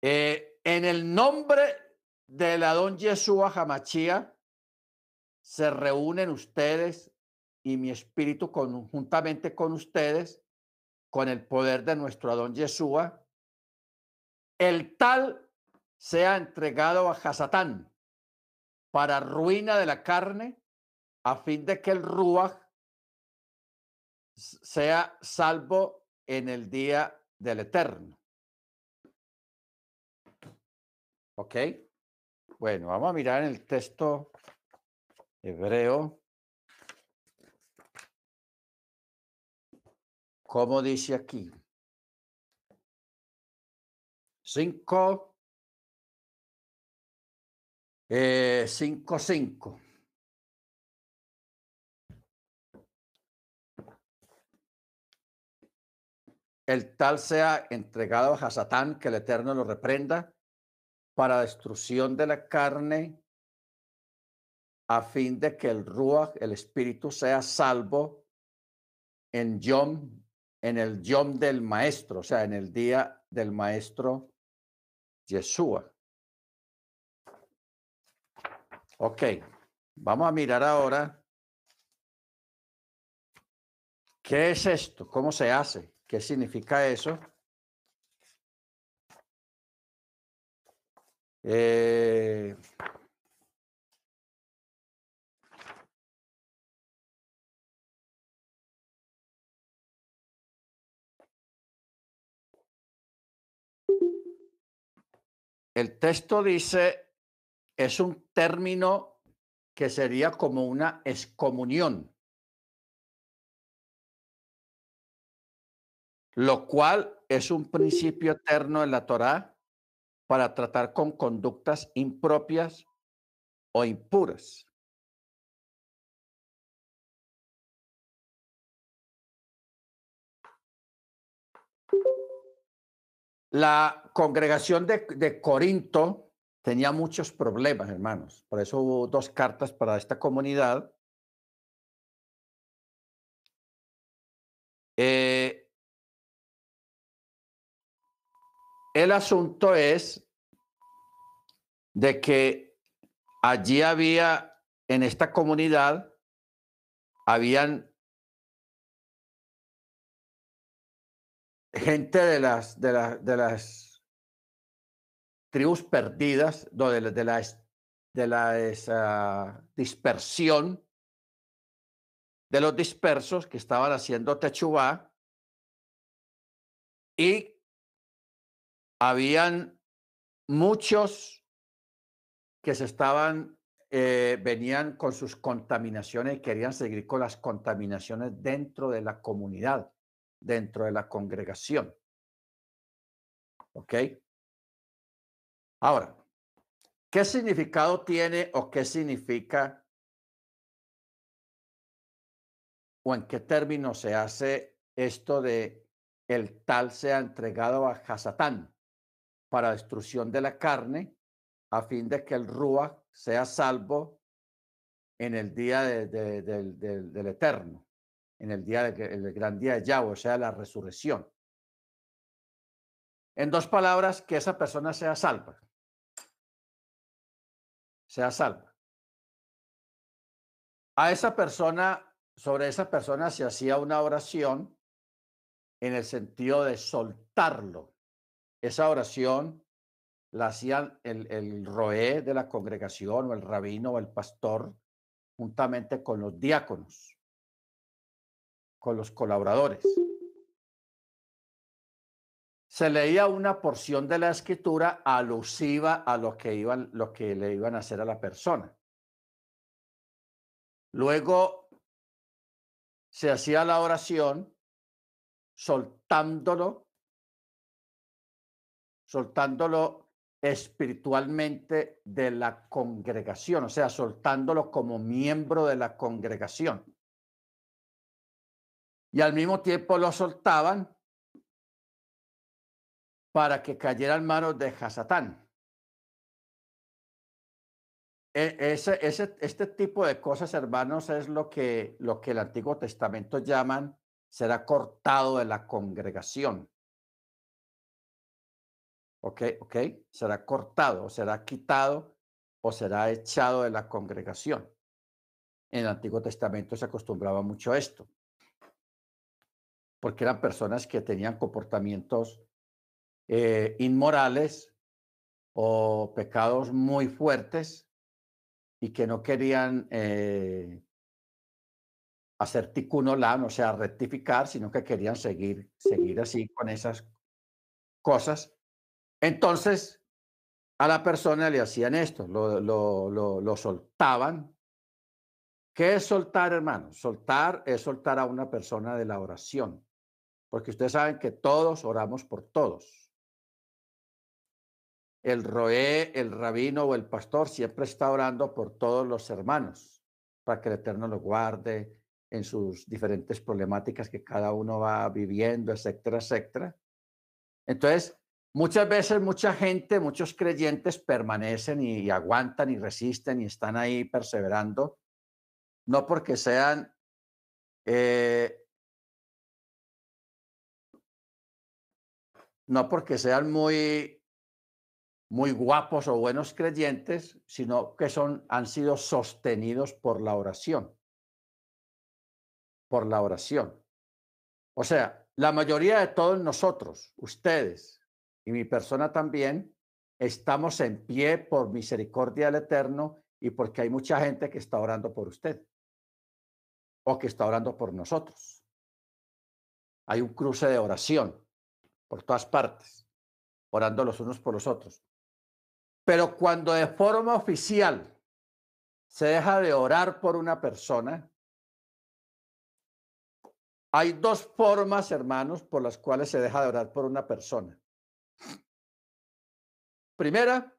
Eh, en el nombre de la don Yeshua Hamachía se reúnen ustedes y mi espíritu conjuntamente con ustedes, con el poder de nuestro don Yeshua, el tal sea entregado a Hasatán para ruina de la carne a fin de que el Ruach sea salvo en el día del Eterno. ¿Ok? Bueno, vamos a mirar en el texto hebreo. ¿Cómo dice aquí? Cinco. Eh, cinco, cinco. el tal sea entregado a Satán, que el Eterno lo reprenda, para destrucción de la carne, a fin de que el Ruach, el Espíritu, sea salvo en Yom, en el Yom del Maestro, o sea, en el día del Maestro Yeshua. Ok, vamos a mirar ahora qué es esto, cómo se hace. ¿Qué significa eso? Eh, el texto dice, es un término que sería como una excomunión. lo cual es un principio eterno en la Torá para tratar con conductas impropias o impuras. La congregación de, Corinto tenía muchos problemas, hermanos. Por eso hubo dos cartas para esta comunidad. Eh, El asunto es de que allí había, en esta comunidad, habían gente de las, de, de las tribus perdidas, de, de la, de la dispersión de los dispersos que estaban haciendo Techubá y habían muchos que se estaban, eh, venían con sus contaminaciones y querían seguir con las contaminaciones dentro de la comunidad, dentro de la congregación. ¿Ok? Ahora, ¿qué significado tiene o qué significa o en qué términos se hace esto de el tal sea entregado a Hasatán para destrucción de la carne, a fin de que el Rúa sea salvo en el día del Eterno, en el día del gran día de Yahweh, o sea, la resurrección. En dos palabras, que esa persona sea salva. Sea salva. A esa persona, sobre esa persona se hacía una oración en el sentido de soltarlo. Esa oración la hacían el, el roé de la congregación o el rabino o el pastor juntamente con los diáconos, con los colaboradores. Se leía una porción de la escritura alusiva a lo que, iban, lo que le iban a hacer a la persona. Luego se hacía la oración soltándolo, soltándolo espiritualmente de la congregación, o sea, soltándolo como miembro de la congregación. Y al mismo tiempo lo soltaban para que cayera en manos de Hasatán. E, ese, ese, este tipo de cosas, hermanos, es lo que, lo que el Antiguo Testamento llaman será cortado de la congregación. ¿Ok? ¿Ok? Será cortado, será quitado o será echado de la congregación. En el Antiguo Testamento se acostumbraba mucho a esto, porque eran personas que tenían comportamientos eh, inmorales o pecados muy fuertes y que no querían eh, hacer tikkun olam, o sea, rectificar, sino que querían seguir, seguir así con esas cosas. Entonces, a la persona le hacían esto, lo, soltaban. ¿Qué es soltar, hermano? Soltar es soltar a una persona de la oración, porque ustedes saben que todos oramos por todos. El roé, el rabino o el pastor siempre está orando por todos los hermanos, para que el Eterno lo guarde, en sus diferentes problemáticas que cada uno va viviendo, etcétera, etcétera. Entonces, muchas veces mucha gente, muchos creyentes permanecen y, aguantan y resisten y están ahí perseverando, no porque sean eh, no porque sean muy muy guapos o buenos creyentes, sino que son han sido sostenidos por la oración por la oración. O sea, la mayoría de todos nosotros, ustedes y mi persona también, estamos en pie por misericordia del Eterno y porque hay mucha gente que está orando por usted o que está orando por nosotros. Hay un cruce de oración por todas partes, orando los unos por los otros. Pero cuando de forma oficial se deja de orar por una persona, hay dos formas, hermanos, por las cuales se deja de orar por una persona. Primera,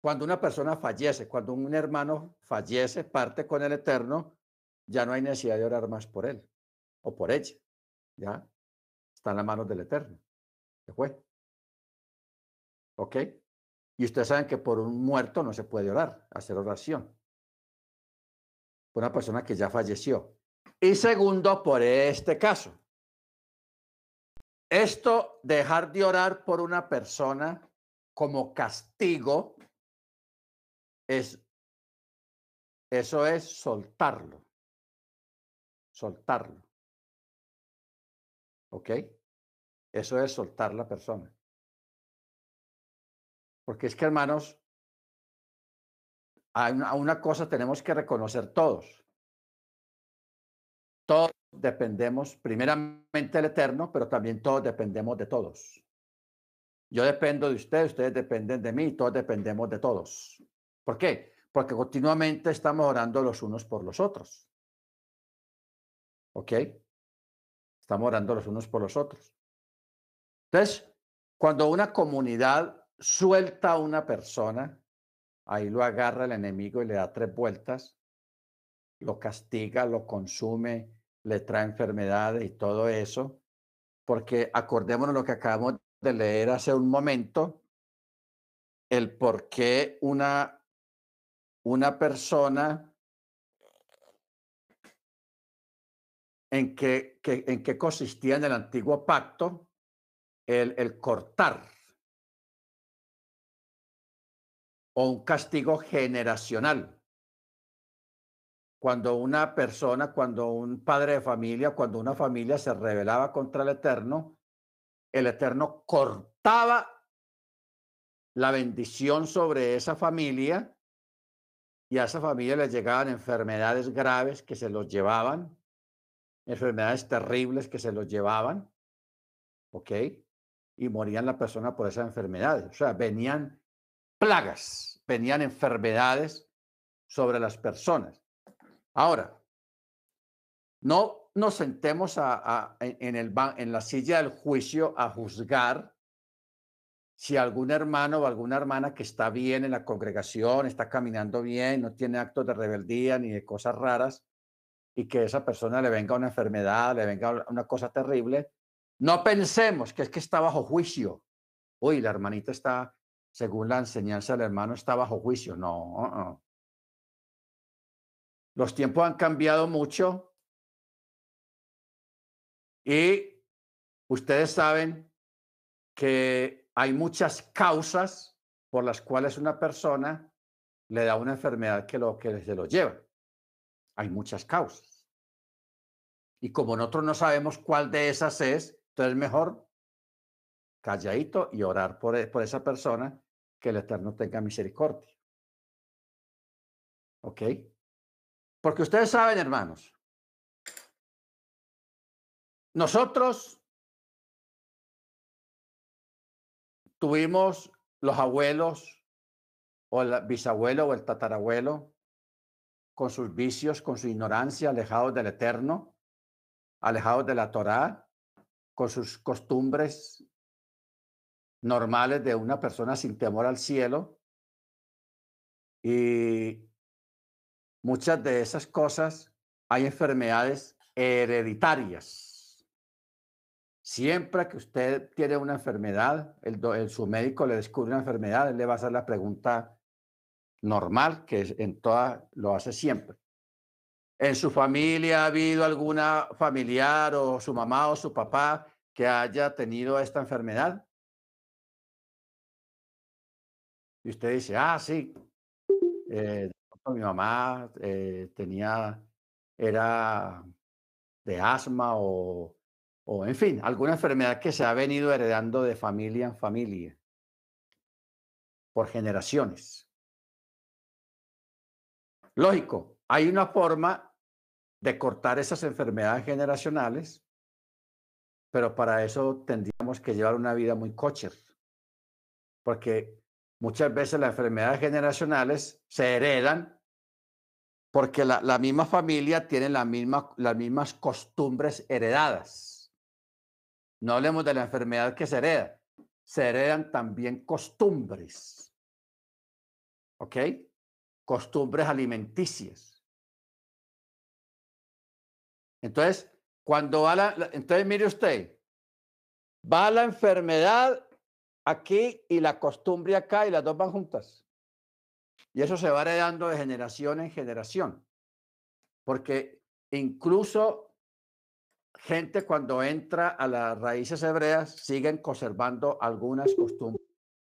cuando una persona fallece, cuando un hermano fallece, parte con el Eterno, ya no hay necesidad de orar más por él o por ella. Ya está en las manos del Eterno. Se fue. ¿Ok? Y ustedes saben que por un muerto no se puede orar, hacer oración. Por una persona que ya falleció. Y segundo, por este caso. Esto, dejar de orar por una persona como castigo, es, eso es soltarlo. Soltarlo. ¿Ok? Eso es soltar la persona. Porque es que, hermanos, hay una, una cosa tenemos que reconocer todos. Todos dependemos primeramente del Eterno, pero también todos dependemos de todos. Yo dependo de ustedes, ustedes dependen de mí, todos dependemos de todos. ¿Por qué? Porque continuamente estamos orando los unos por los otros. ¿Ok? Estamos orando los unos por los otros. Entonces, cuando una comunidad suelta a una persona, ahí lo agarra el enemigo y le da tres vueltas, lo castiga, lo consume, le trae enfermedades y todo eso, porque acordémonos lo que acabamos de leer hace un momento, el por qué una, una persona en qué, en qué consistía en el antiguo pacto el, el cortar o un castigo generacional. Cuando una persona, cuando un padre de familia, cuando una familia se rebelaba contra el Eterno, el Eterno cortaba la bendición sobre esa familia y a esa familia le llegaban enfermedades graves que se los llevaban enfermedades terribles que se los llevaban, ¿ok? Y morían la persona por esas enfermedades. O sea, venían plagas, venían enfermedades sobre las personas. Ahora, no nos sentemos en, la silla del juicio a juzgar si algún hermano o alguna hermana que está bien en la congregación, está caminando bien, no tiene actos de rebeldía ni de cosas raras, y que a esa persona le venga una enfermedad, le venga una cosa terrible, no pensemos que es que está bajo juicio. Uy, la hermanita está, según la enseñanza del hermano, está bajo juicio. No. Uh-uh. Los tiempos han cambiado mucho y ustedes saben que hay muchas causas por las cuales una persona le da una enfermedad que, lo, que se lo lleva. Hay muchas causas. Y como nosotros no sabemos cuál de esas es, entonces mejor calladito y orar por, por esa persona que el Eterno tenga misericordia. ¿Ok? Porque ustedes saben, hermanos, nosotros tuvimos los abuelos o el bisabuelo o el tatarabuelo con sus vicios, con su ignorancia, alejados del Eterno, alejados de la Torá, con sus costumbres normales de una persona sin temor al cielo. Y muchas de esas cosas hay enfermedades hereditarias. Siempre que usted tiene una enfermedad, el, su médico le descubre una enfermedad, él le va a hacer la pregunta normal, que en toda lo hace siempre. ¿En su familia ha habido alguna familiar o su mamá o su papá que haya tenido esta enfermedad? Y usted dice, ah, sí, eh, mi mamá eh, tenía, era de asma o, o, en fin, alguna enfermedad que se ha venido heredando de familia en familia por generaciones. Lógico, hay una forma de cortar esas enfermedades generacionales, pero para eso tendríamos que llevar una vida muy cocher, porque muchas veces las enfermedades generacionales se heredan porque la, misma familia tiene la misma, las mismas costumbres heredadas. No hablemos de la enfermedad que se hereda, se heredan también costumbres. ¿Ok? costumbres alimenticias. Entonces, cuando va la, entonces mire usted, va la enfermedad aquí y la costumbre acá y las dos van juntas. Y eso se va heredando de generación en generación. Porque incluso gente cuando entra a las raíces hebreas siguen conservando algunas costumbres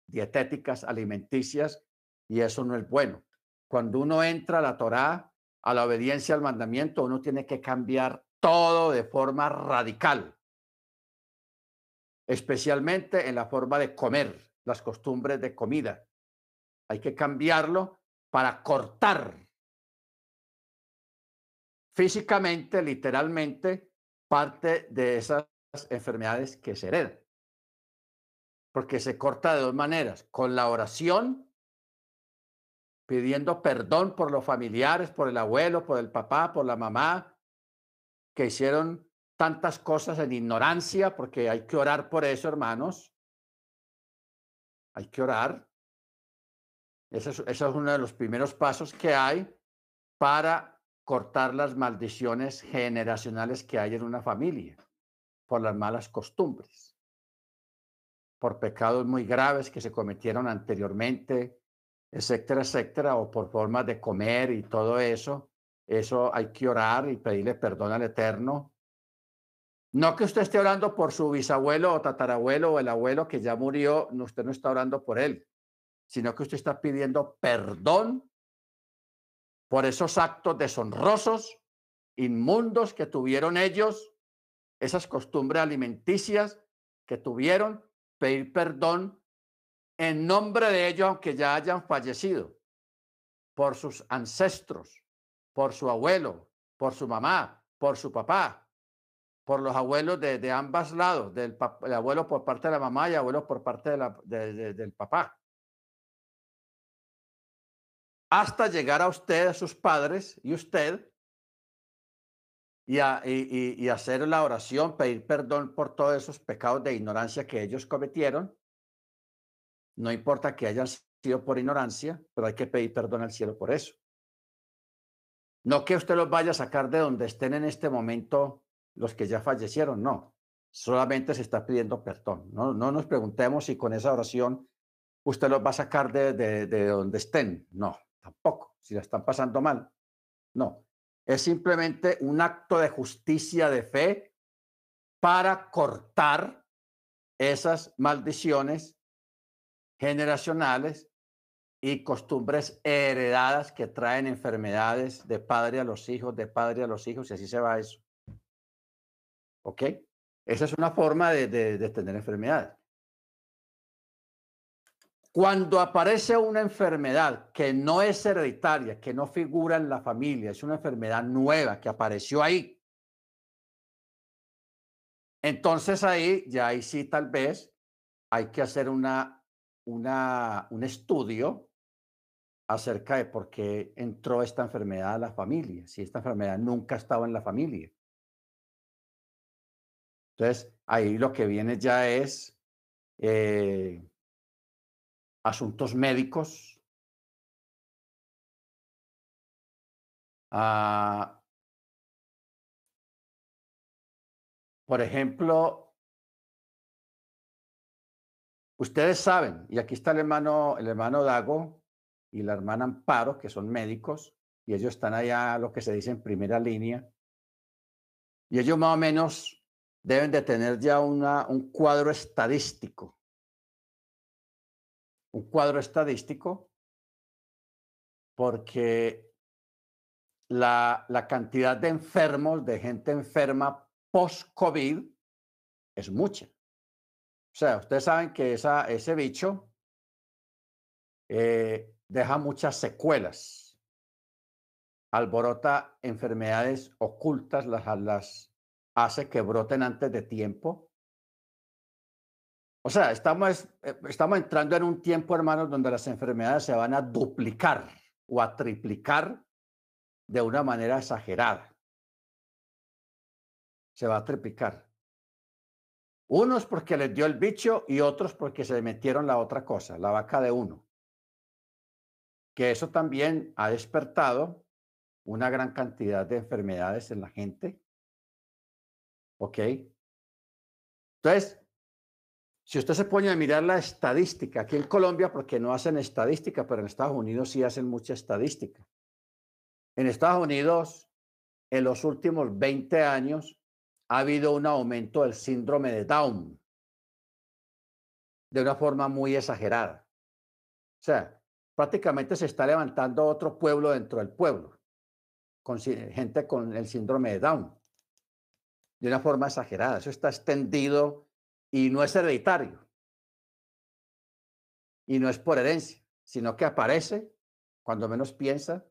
dietéticas, alimenticias, y eso no es bueno. Cuando uno entra a la Torá, a la obediencia al mandamiento, uno tiene que cambiar todo de forma radical, especialmente en la forma de comer, las costumbres de comida. Hay que cambiarlo para cortar físicamente, literalmente, parte de esas enfermedades que se heredan. Porque se corta de dos maneras, con la oración pidiendo perdón por los familiares, por el abuelo, por el papá, por la mamá, que hicieron tantas cosas en ignorancia, porque hay que orar por eso, hermanos. Hay que orar. Ese es, uno de los primeros pasos que hay para cortar las maldiciones generacionales que hay en una familia por las malas costumbres, por pecados muy graves que se cometieron anteriormente, etcétera, etcétera, o por formas de comer y todo eso. Eso hay que orar y pedirle perdón al Eterno. No que usted esté orando por su bisabuelo o tatarabuelo o el abuelo que ya murió, usted no está orando por él, sino que usted está pidiendo perdón por esos actos deshonrosos, inmundos que tuvieron ellos, esas costumbres alimenticias que tuvieron, pedir perdón en nombre de ellos, aunque ya hayan fallecido, por sus ancestros, por su abuelo, por su mamá, por su papá, por los abuelos de, de ambos lados, del abuelo por parte de la mamá y abuelo por parte del papá hasta llegar a usted, a sus padres y usted, y, y, hacer la oración, pedir perdón por todos esos pecados de ignorancia que ellos cometieron. No importa que hayan sido por ignorancia, pero hay que pedir perdón al cielo por eso. No que usted los vaya a sacar de donde estén en este momento los que ya fallecieron, no. Solamente se está pidiendo perdón. No, no nos preguntemos si con esa oración usted los va a sacar de, de, de donde estén. No, Tampoco, si la están pasando mal. No, es simplemente un acto de justicia de fe para cortar esas maldiciones generacionales y costumbres heredadas que traen enfermedades de padre a los hijos, de padre a los hijos, y así se va eso. ¿Ok? Esa es una forma de, de tener enfermedades. Cuando aparece una enfermedad que no es hereditaria, que no figura en la familia, es una enfermedad nueva que apareció ahí. Entonces ahí, ya ahí sí tal vez hay que hacer una, una, un estudio acerca de por qué entró esta enfermedad a la familia, si esta enfermedad nunca estaba en la familia. Entonces, ahí lo que viene ya es eh, asuntos médicos, ah, por ejemplo, ustedes saben, y aquí está el hermano, el hermano Dago y la hermana Amparo, que son médicos, y ellos están allá, lo que se dice en primera línea, y ellos más o menos deben de tener ya una, un cuadro estadístico un cuadro estadístico porque la, la cantidad de enfermos, de gente enferma post-COVID es mucha. O sea, ustedes saben que esa, ese bicho eh, deja muchas secuelas, alborota enfermedades ocultas, las, las hace que broten antes de tiempo o sea, estamos, eh, estamos entrando en un tiempo, hermanos, donde las enfermedades se van a duplicar o a triplicar de una manera exagerada. Se va a triplicar. Unos porque les dio el bicho y otros porque se metieron la otra cosa, la vaca de uno. Que eso también ha despertado una gran cantidad de enfermedades en la gente. ¿Ok? Entonces, si usted se pone a mirar la estadística, aquí en Colombia, porque no hacen estadística, pero en Estados Unidos sí hacen mucha estadística. En Estados Unidos, en los últimos 20 años, ha habido un aumento del síndrome de Down de una forma muy exagerada. O sea, prácticamente se está levantando otro pueblo dentro del pueblo, con gente con el síndrome de Down, de una forma exagerada. Eso está extendido y no es hereditario. Y no es por herencia, sino que aparece cuando menos piensa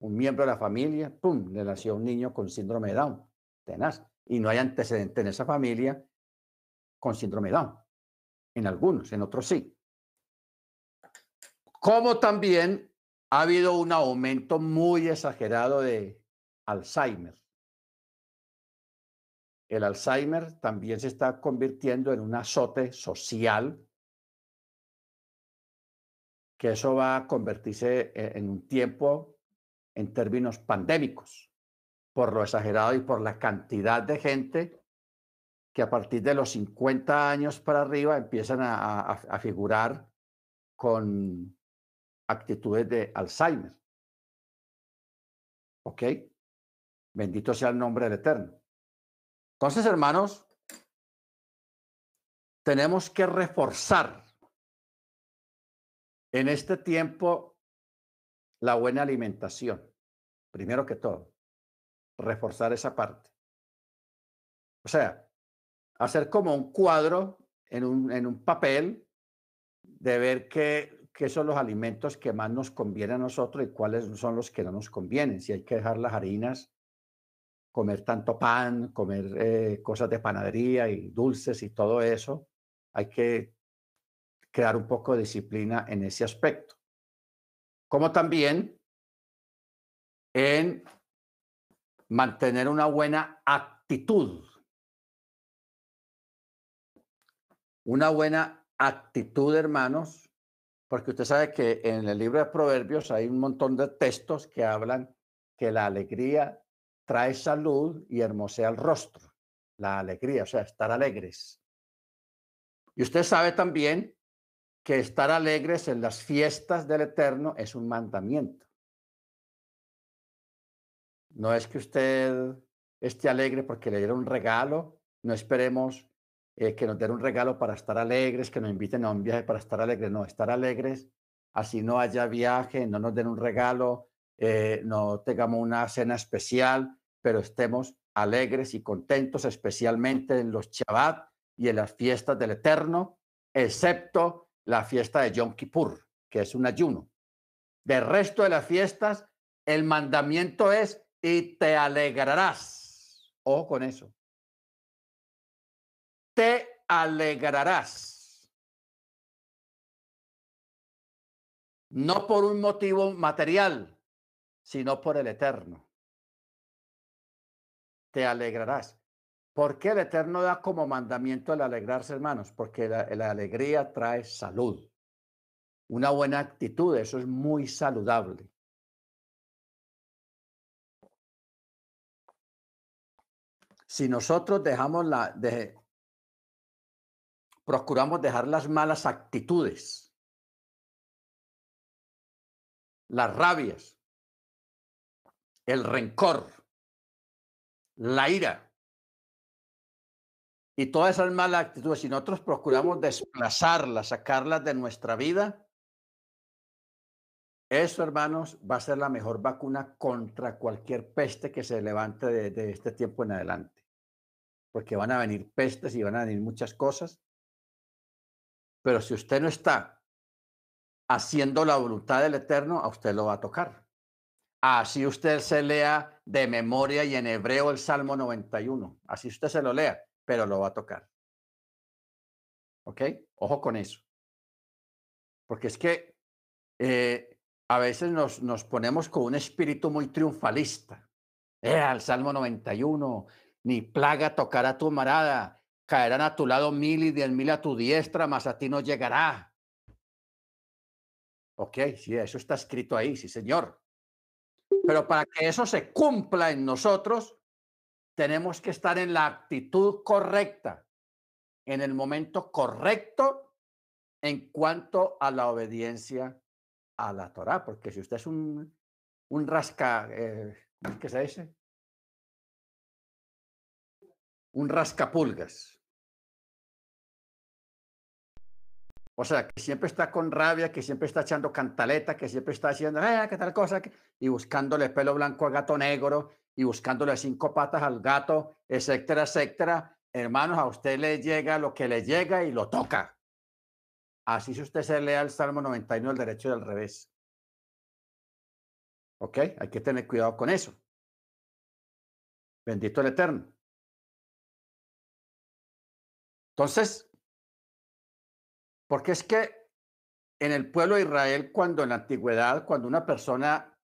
un miembro de la familia, ¡pum!, le nació un niño con síndrome de Down, tenaz. Y no hay antecedente en esa familia con síndrome de Down. En algunos, en otros sí. Como también ha habido un aumento muy exagerado de Alzheimer el Alzheimer también se está convirtiendo en un azote social, que eso va a convertirse e-, en un tiempo en términos pandémicos, por lo exagerado y por la cantidad de gente que a partir de los 50 años para arriba empiezan a, a figurar con actitudes de Alzheimer. ¿Ok? Bendito sea el nombre del Eterno. Entonces, hermanos, tenemos que reforzar en este tiempo la buena alimentación. Primero que todo, reforzar esa parte. O sea, hacer como un cuadro en un, en un papel de ver qué, qué son los alimentos que más nos convienen a nosotros y cuáles son los que no nos convienen. Si hay que dejar las harinas, comer tanto pan, comer eh, cosas de panadería y dulces y todo eso, hay que crear un poco de disciplina en ese aspecto. Como también en mantener una buena actitud. Una buena actitud, hermanos, porque usted sabe que en el libro de Proverbios hay un montón de textos que hablan que la alegría trae salud y hermosea el rostro. La alegría, o sea, estar alegres. Y usted sabe también que estar alegres en las fiestas del Eterno es un mandamiento. No es que usted esté alegre porque le dieron un regalo, no esperemos eh, que nos den un regalo para estar alegres, que nos inviten a un viaje para estar alegres, no, estar alegres, así no haya viaje, no nos den un regalo, eh, no tengamos una cena especial, pero estemos alegres y contentos, especialmente en los Shabbat y en las fiestas del Eterno, excepto la fiesta de Yom Kippur, que es un ayuno. Del resto de las fiestas, el mandamiento es y te alegrarás. Ojo con eso. Te alegrarás. No por un motivo material, sino por el eterno. Te alegrarás. ¿Por qué el Eterno da como mandamiento el alegrarse, hermanos? Porque la, alegría trae salud. Una buena actitud, eso es muy saludable. Si nosotros dejamos la, de, procuramos dejar las malas actitudes, las rabias, el rencor, la ira, y todas esas malas actitudes, si nosotros procuramos desplazarlas, sacarlas de nuestra vida, eso, hermanos, va a ser la mejor vacuna contra cualquier peste que se levante de, de, este tiempo en adelante. Porque van a venir pestes y van a venir muchas cosas. Pero si usted no está haciendo la voluntad del Eterno, a usted lo va a tocar. Así usted se lea de memoria y en hebreo el Salmo 91. Así usted se lo lea pero lo va a tocar. ¿Ok? Ojo con eso. Porque es que eh, a veces nos, nos ponemos con un espíritu muy triunfalista. Eh, al Salmo 91, ni plaga tocará tu marada, caerán a tu lado mil y diez mil a tu diestra, mas a ti no llegará. Ok, sí, eso está escrito ahí, sí, señor. Pero para que eso se cumpla en nosotros, tenemos que estar en la actitud correcta, en el momento correcto en cuanto a la obediencia a la Torah, porque si usted es un, un rasca, eh, ¿qué se dice? Un rascapulgas. O sea, que siempre está con rabia, que siempre está echando cantaleta, que siempre está haciendo, eh, qué tal cosa, y buscándole pelo blanco a gato negro, y buscándole cinco patas al gato, etcétera, etcétera. Hermanos, a usted le llega lo que le llega y lo toca. Así si usted se lea el Salmo 91 del derecho y del revés. ¿Ok? Hay que tener cuidado con eso. Bendito el Eterno. Entonces, porque es que en el pueblo de Israel, cuando en la antigüedad, cuando una persona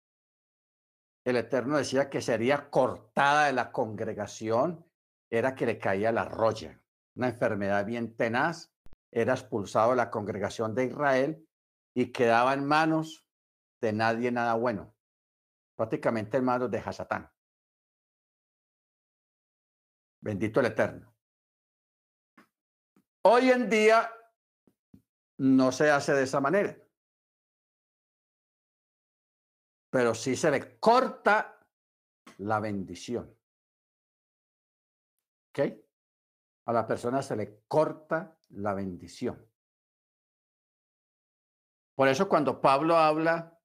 el Eterno decía que sería cortada de la congregación, era que le caía la roya, una enfermedad bien tenaz, era expulsado de la congregación de Israel y quedaba en manos de nadie nada bueno. prácticamente en manos de Hasatán. Bendito el Eterno. Hoy en día no se hace de esa manera. Pero sí se le corta la bendición. ¿Ok? A la persona se le corta la bendición. Por eso cuando Pablo habla,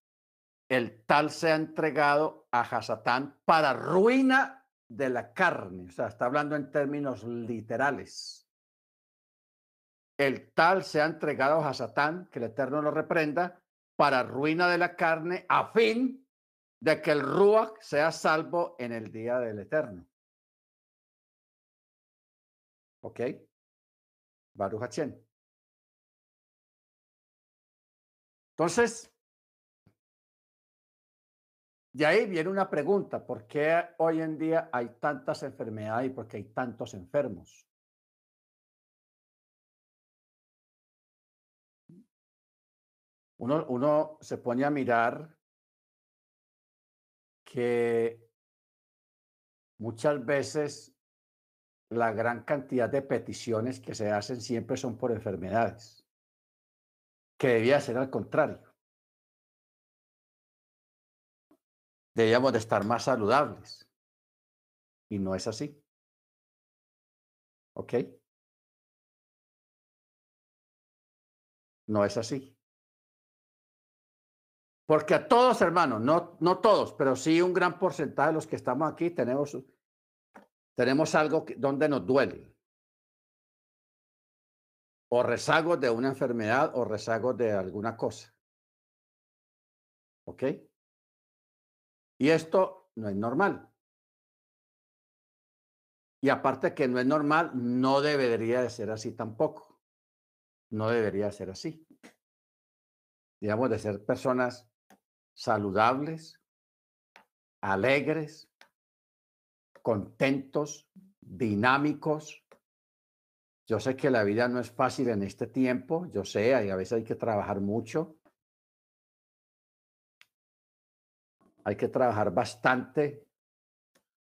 el tal se ha entregado a Hasatán para ruina de la carne. O sea, está hablando en términos literales. El tal se ha entregado a Hasatán, que el Eterno lo reprenda, para ruina de la carne, a fin de que el Ruach sea salvo en el día del Eterno. ¿Ok? Baruch Hachén. Entonces, de ahí viene una pregunta, ¿por qué hoy en día hay tantas enfermedades y por qué hay tantos enfermos? Uno, uno se pone a mirar que muchas veces la gran cantidad de peticiones que se hacen siempre son por enfermedades que debía ser al contrario. Debíamos de estar más saludables. Y no es así. ¿Ok? No es así. Porque a todos, hermanos, no, no todos, pero sí un gran porcentaje de los que estamos aquí tenemos, tenemos algo donde nos duele o rezagos de una enfermedad o rezagos de alguna cosa. ¿Ok? Y esto no es normal. Y aparte que no es normal, no debería de ser así tampoco. No debería ser así. Digamos, de ser personas saludables, alegres, contentos, dinámicos, yo sé que la vida no es fácil en este tiempo, yo sé, a veces hay que trabajar mucho. Hay que trabajar bastante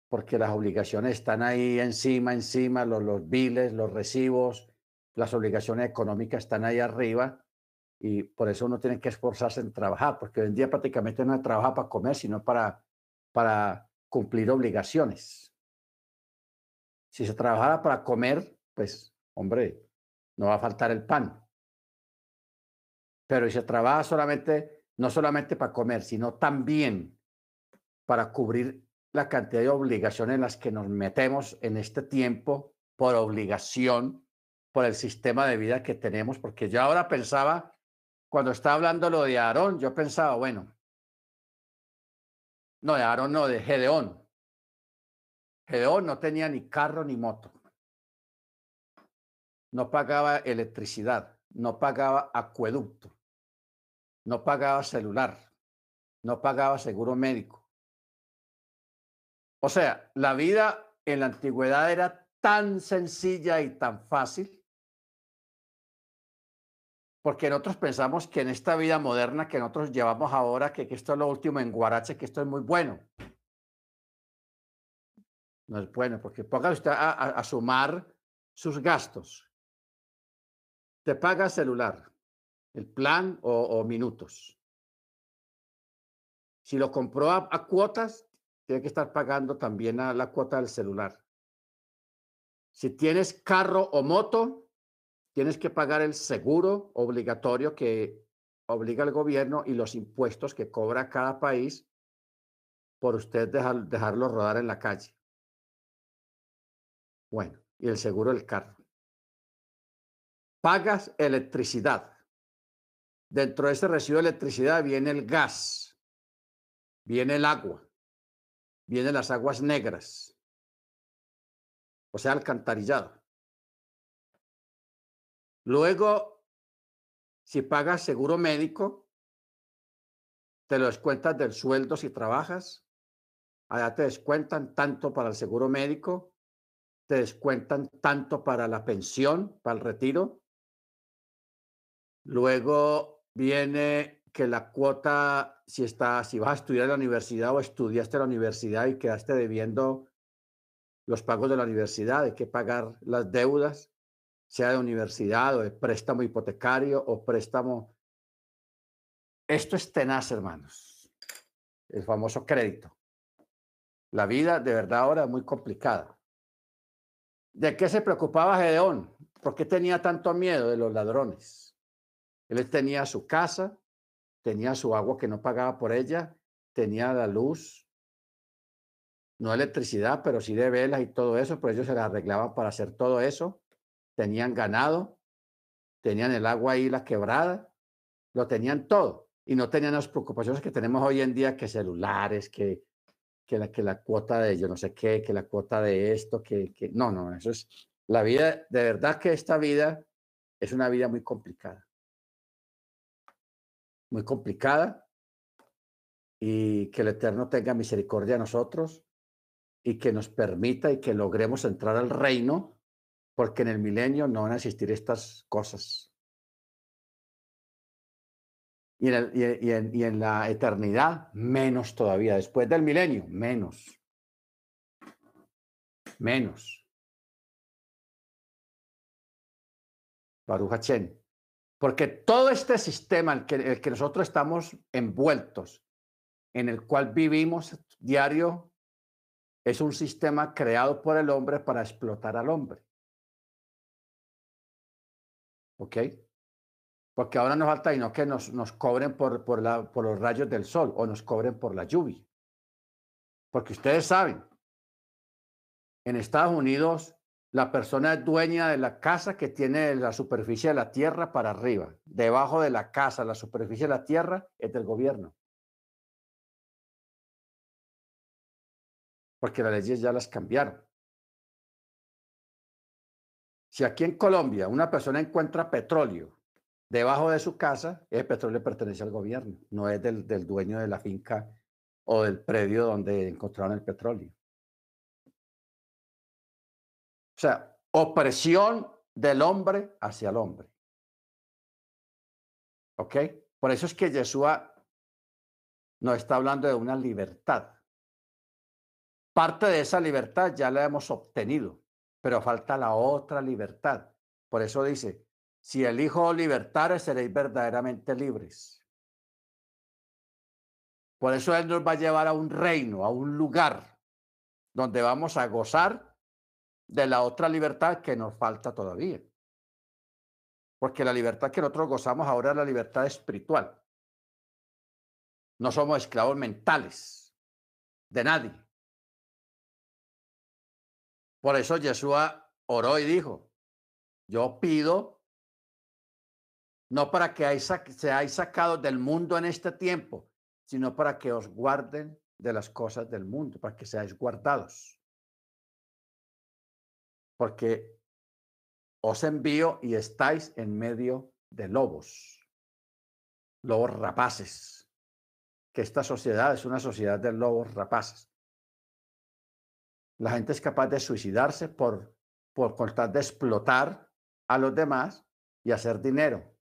porque las obligaciones están ahí encima, encima, los, los biles, los recibos, las obligaciones económicas están ahí arriba y por eso uno tiene que esforzarse en trabajar, porque hoy en día prácticamente no trabaja para comer, sino para, para cumplir obligaciones. Si se trabajara para comer, pues hombre, no va a faltar el pan. Pero si se trabaja solamente, no solamente para comer, sino también para cubrir la cantidad de obligaciones en las que nos metemos en este tiempo por obligación, por el sistema de vida que tenemos, porque yo ahora pensaba, cuando estaba hablando lo de Aarón, yo pensaba, bueno, no, de Aarón, no, de Gedeón. Gedeón no tenía ni carro ni moto no pagaba electricidad, no pagaba acueducto, no pagaba celular, no pagaba seguro médico. O sea, la vida en la antigüedad era tan sencilla y tan fácil porque nosotros pensamos que en esta vida moderna que nosotros llevamos ahora, que, esto es lo último en Guarache, que esto es muy bueno. No es bueno, porque ponga usted a sumar sus gastos te paga celular, el plan o, minutos. Si lo compró a, cuotas, tiene que estar pagando también a la cuota del celular. Si tienes carro o moto, tienes que pagar el seguro obligatorio que obliga el gobierno y los impuestos que cobra cada país por usted dejarlo rodar en la calle. Bueno, y el seguro del carro pagas electricidad. Dentro de ese recibo de electricidad viene el gas, viene el agua, vienen las aguas negras, o sea, alcantarillado. Luego, si pagas seguro médico, te lo descuentas del sueldo si trabajas. Allá te descuentan tanto para el seguro médico, te descuentan tanto para la pensión, para el retiro, Luego viene que la cuota, si, está, si vas a estudiar en la universidad o estudiaste en la universidad y quedaste debiendo los pagos de la universidad, hay que pagar las deudas, sea de universidad o de préstamo hipotecario o préstamo. Esto es tenaz, hermanos. El famoso crédito. La vida de verdad ahora es muy complicada. ¿De qué se preocupaba Gedeón? ¿Por qué tenía tanto miedo de los ladrones? Él tenía su casa, tenía su agua que no pagaba por ella, tenía la luz, no electricidad, pero sí de velas y todo eso, pero ellos se la arreglaban para hacer todo eso. Tenían ganado, tenían el agua ahí, la quebrada, lo tenían todo. Y no tenían las preocupaciones que tenemos hoy en día, que celulares, que, que la cuota de yo no sé qué, que la cuota de esto, que, que... No, no, eso es la vida, de verdad que esta vida es una vida muy complicada. Muy complicada. Y que el Eterno tenga misericordia a nosotros y que nos permita y que logremos entrar al reino, porque en el milenio no van a existir estas cosas. Y en, y, en, la eternidad, menos todavía. Después del milenio, menos. Menos. Baruch Porque todo este sistema en el que nosotros estamos envueltos, en el cual vivimos diario, es un sistema creado por el hombre para explotar al hombre. ¿Ok? Porque ahora nos falta y no que nos, nos cobren por, por, la, por los rayos del sol o nos cobren por la lluvia. Porque ustedes saben, en Estados Unidos la persona es dueña de la casa que tiene la superficie de la tierra para arriba. Debajo de la casa, la superficie de la tierra es del gobierno. Porque las leyes ya las cambiaron. Si aquí en Colombia una persona encuentra petróleo debajo de su casa, ese petróleo pertenece al gobierno, no es del, del dueño de la finca o del predio donde encontraron el petróleo. O sea, opresión del hombre hacia el hombre. ¿Ok? Por eso es que Yeshua nos está hablando de una libertad. Parte de esa libertad ya la hemos obtenido, pero falta la otra libertad. Por eso dice, si el Hijo seréis verdaderamente libres. Por eso Él nos va a llevar a un reino, a un lugar donde vamos a gozar de la otra libertad que nos falta todavía. Porque la libertad que nosotros gozamos ahora es la libertad espiritual. No somos esclavos mentales de nadie. Por eso Yeshua oró y dijo, yo pido no para que seáis sacados del mundo en este tiempo, sino para que os guarden de las cosas del mundo, para que seáis guardados porque os envío y estáis en medio de lobos, lobos rapaces, que esta sociedad es una sociedad de lobos rapaces. La gente es capaz de suicidarse por, por contar de explotar a los demás y hacer dinero.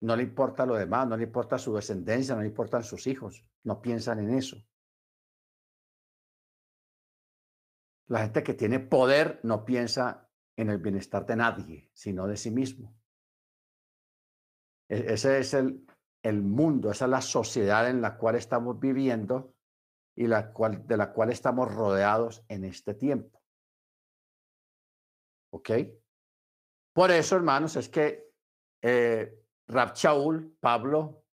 No le importa lo demás, no le importa su descendencia, no le importan sus hijos, no piensan en eso. La gente que tiene poder no piensa en el bienestar de nadie, sino de sí mismo. E-, ese es el, el mundo, esa es la sociedad en la cual estamos viviendo y la cual, de la cual estamos rodeados en este tiempo. ¿Ok? Por eso, hermanos, es que eh, Rab Pablo,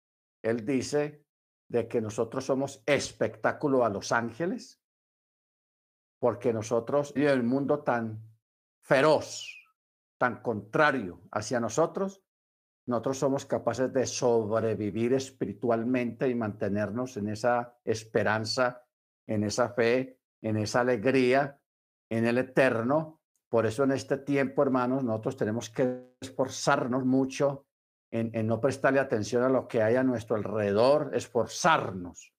él dice de que nosotros somos espectáculo a los ángeles porque nosotros, y el mundo tan feroz, tan contrario hacia nosotros, nosotros somos capaces de sobrevivir espiritualmente y mantenernos en esa esperanza, en esa fe, en esa alegría, en el eterno. Por eso en este tiempo, hermanos, nosotros tenemos que esforzarnos mucho en, en no prestarle atención a lo que hay a nuestro alrededor, esforzarnos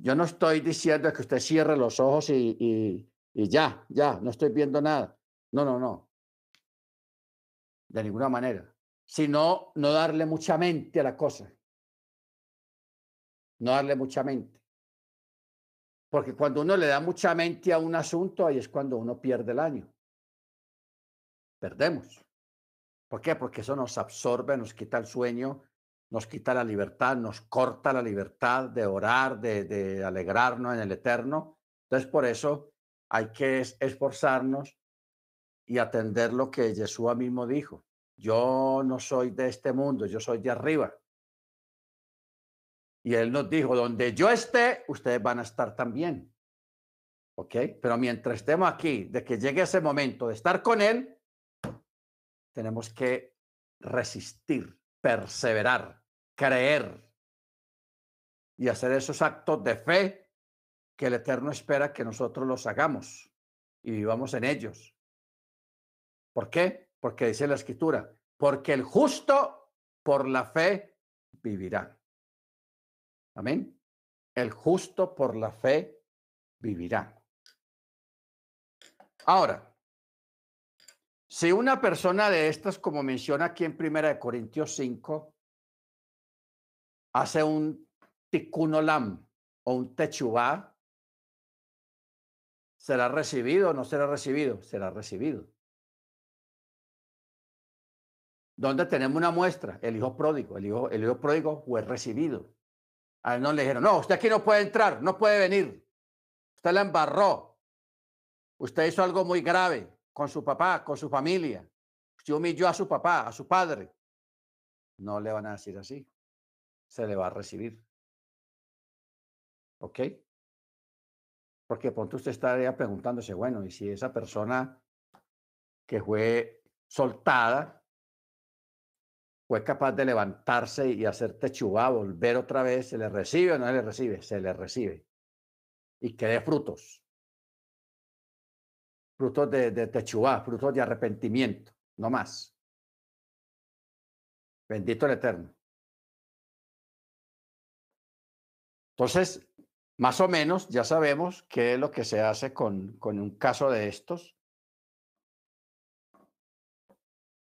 yo no estoy diciendo que usted cierre los ojos y, ya, ya, no estoy viendo nada. No, no, no. De ninguna manera. Sino no darle mucha mente a la cosa. No darle mucha mente. Porque cuando uno le da mucha mente a un asunto, ahí es cuando uno pierde el año. Perdemos. ¿Por qué? Porque eso nos absorbe, nos quita el sueño, nos quita la libertad, nos corta la libertad de orar, de, de alegrarnos en el eterno. Entonces, por eso hay que esforzarnos y atender lo que Jesús mismo dijo. Yo no soy de este mundo, yo soy de arriba. Y él nos dijo, donde yo esté, ustedes van a estar también. ¿Ok? Pero mientras estemos aquí, de que llegue ese momento de estar con él, tenemos que resistir, perseverar, creer y hacer esos actos de fe que el Eterno espera que nosotros los hagamos y vivamos en ellos. ¿Por qué? Porque dice la escritura, porque el justo por la fe vivirá. Amén. El justo por la fe vivirá. Ahora, si una persona de estas, como menciona aquí en Primera de Corintios 5, hace un tikkun olam o un techubá, ¿será recibido o no será recibido? Será recibido. ¿Dónde tenemos una muestra? El hijo pródigo. El hijo, el hijo pródigo fue recibido. A él no le dijeron, no, usted aquí no puede entrar, no puede venir. Usted la embarró. Usted hizo algo muy grave con su papá, con su familia. Usted humilló a su papá, a su padre. No le van a decir así. Se le va a recibir. ¿Ok? Porque pronto usted estaría preguntándose, bueno, y si esa persona que fue soltada fue capaz de levantarse y hacer techubá, volver otra vez, ¿se le recibe o no se le recibe? Se le recibe. Y que dé frutos. Frutos de, de techubá, frutos de arrepentimiento, no más. Bendito el Eterno. Entonces, más o menos ya sabemos qué es lo que se hace con, con un caso de estos.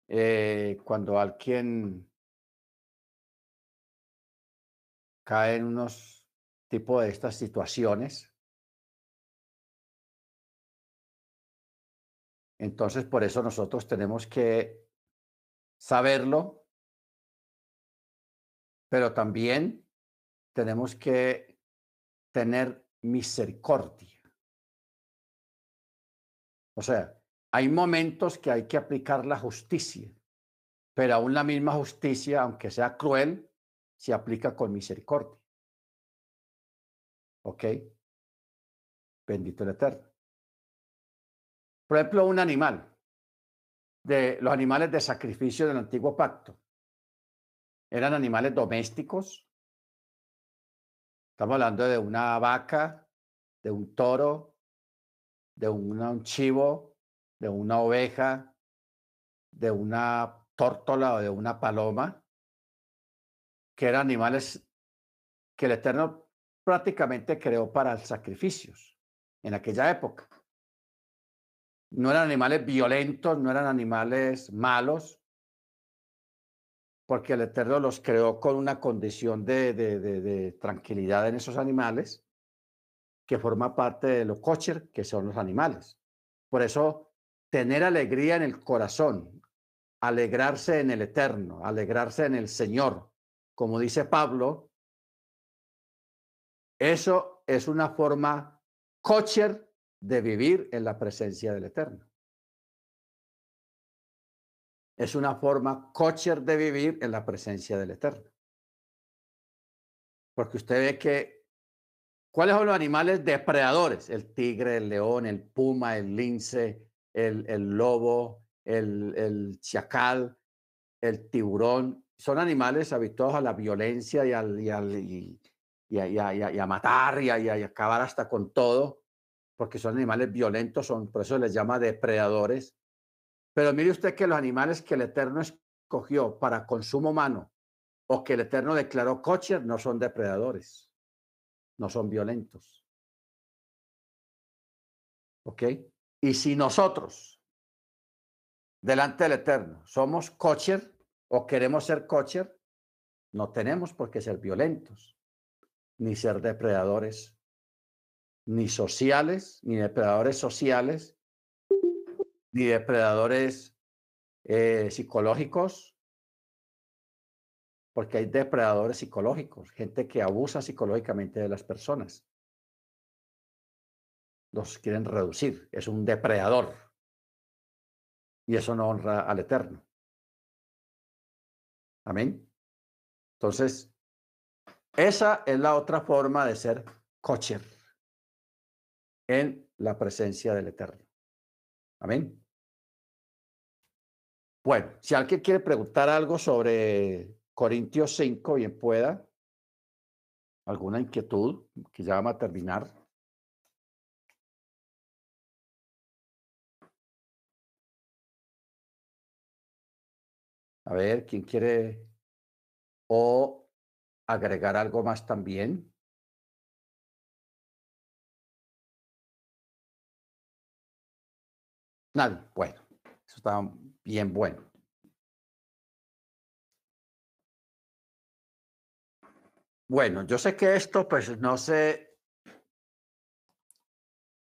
Eh, cuando alguien cae en unos tipos de estas situaciones. Entonces, por eso nosotros tenemos que saberlo, pero también tenemos que tener misericordia. O sea, hay momentos que hay que aplicar la justicia, pero aún la misma justicia, aunque sea cruel, se aplica con misericordia. ¿Ok? Bendito el Eterno. Por ejemplo, un animal, de los animales de sacrificio del antiguo pacto, eran animales domésticos. Estamos hablando de una vaca, de un toro, de un chivo, de una oveja, de una tórtola o de una paloma, que eran animales que el Eterno prácticamente creó para sacrificios en aquella época. No eran animales violentos, no eran animales malos, porque el Eterno los creó con una condición de, de, tranquilidad en esos animales, que forma parte de los kosher, que son los animales. Por eso tener alegría en el corazón, alegrarse en el eterno, alegrarse en el Señor. Como dice Pablo, eso es una forma kosher de vivir en la presencia del eterno. Es una forma kosher de vivir en la presencia del eterno. Porque usted ve que, ¿cuáles son los animales depredadores? El tigre, el león, el puma, el lince, el, lobo, el, el chacal, el tiburón, son animales habituados a la violencia y, al, y, al, y, a, matar y a, acabar hasta con todo, porque son animales violentos, son, por eso les llama depredadores. Pero mire usted que los animales que el Eterno escogió para consumo humano o que el Eterno declaró kosher no son depredadores, no son violentos. ¿Ok? Y si nosotros, delante del Eterno, somos kosher, o queremos ser kosher, no tenemos por qué ser violentos, ni ser depredadores, ni sociales, ni depredadores sociales, ni depredadores eh, psicológicos, porque hay depredadores psicológicos, gente que abusa psicológicamente de las personas. Los quieren reducir, es un depredador. Y eso no honra al Eterno. Amén. Entonces, esa es la otra forma de ser kosher en la presencia del Eterno. Amén. Bueno, si alguien quiere preguntar algo sobre Corintios 5, bien pueda. ¿Alguna inquietud que ya vamos a terminar? A ver, ¿quién quiere o agregar algo más también? Nadie. Bueno, eso está bien bueno. Bueno, yo sé que esto, pues no sé,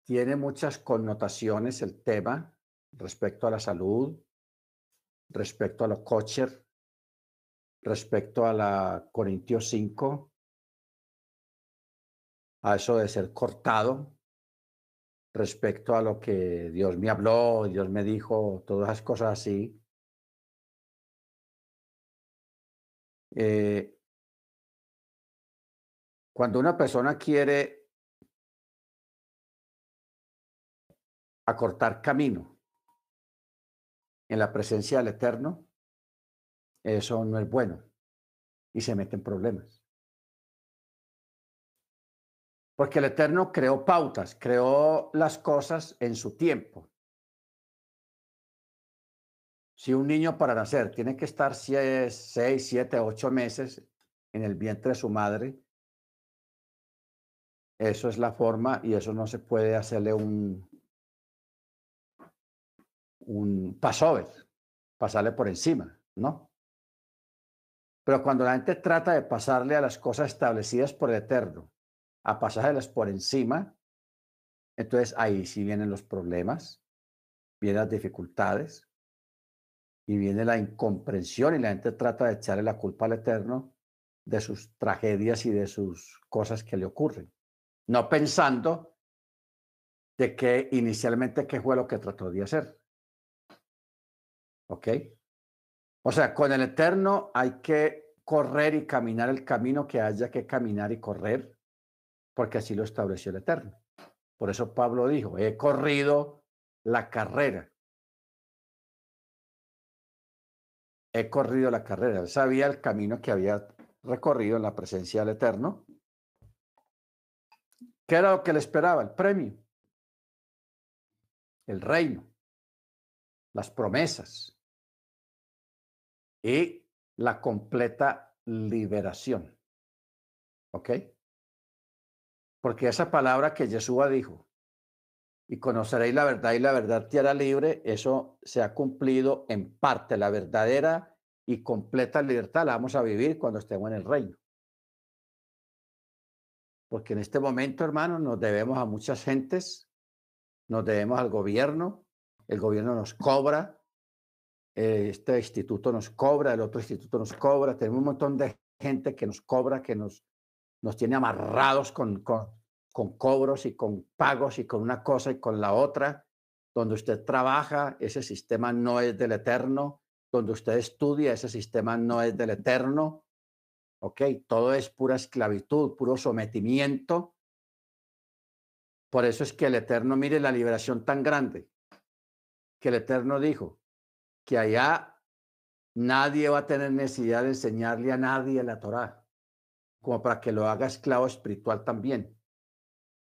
tiene muchas connotaciones el tema respecto a la salud, respecto a los kosher, respecto a la Corintios 5, a eso de ser cortado, respecto a lo que Dios me habló, Dios me dijo, todas esas cosas así. Eh, cuando una persona quiere acortar camino en la presencia del Eterno, eso no es bueno y se mete en problemas. Porque el Eterno creó pautas, creó las cosas en su tiempo. Si un niño para nacer tiene que estar seis, siete, ocho meses en el vientre de su madre, eso es la forma y eso no se puede hacerle un, un passover, pasarle por encima, ¿no? Pero cuando la gente trata de pasarle a las cosas establecidas por el Eterno, a pasárselas por encima, entonces ahí sí vienen los problemas, vienen las dificultades y viene la incomprensión y la gente trata de echarle la culpa al Eterno de sus tragedias y de sus cosas que le ocurren no pensando de que inicialmente qué fue lo que trató de hacer. ¿Ok? O sea, con el Eterno hay que correr y caminar el camino que haya que caminar y correr, porque así lo estableció el Eterno. Por eso Pablo dijo, he corrido la carrera. He corrido la carrera. Él sabía el camino que había recorrido en la presencia del Eterno ¿Qué era lo que le esperaba? El premio, el reino, las promesas y la completa liberación. ¿Ok? Porque esa palabra que Jesús dijo, y conoceréis la verdad y la verdad te hará libre, eso se ha cumplido en parte. La verdadera y completa libertad la vamos a vivir cuando estemos en el reino. Porque en este momento, hermanos, nos debemos a muchas gentes, nos debemos al gobierno, el gobierno nos cobra, este instituto nos cobra, el otro instituto nos cobra, tenemos un montón de gente que nos cobra, que nos, nos tiene amarrados con, con, con cobros y con pagos y con una cosa y con la otra. Donde usted trabaja, ese sistema no es del eterno. Donde usted estudia, ese sistema no es del eterno. ¿ok? Todo es pura esclavitud, puro sometimiento. Por eso es que el Eterno mire la liberación tan grande, que el Eterno dijo que allá nadie va a tener necesidad de enseñarle a nadie la Torá, como para que lo haga esclavo espiritual también,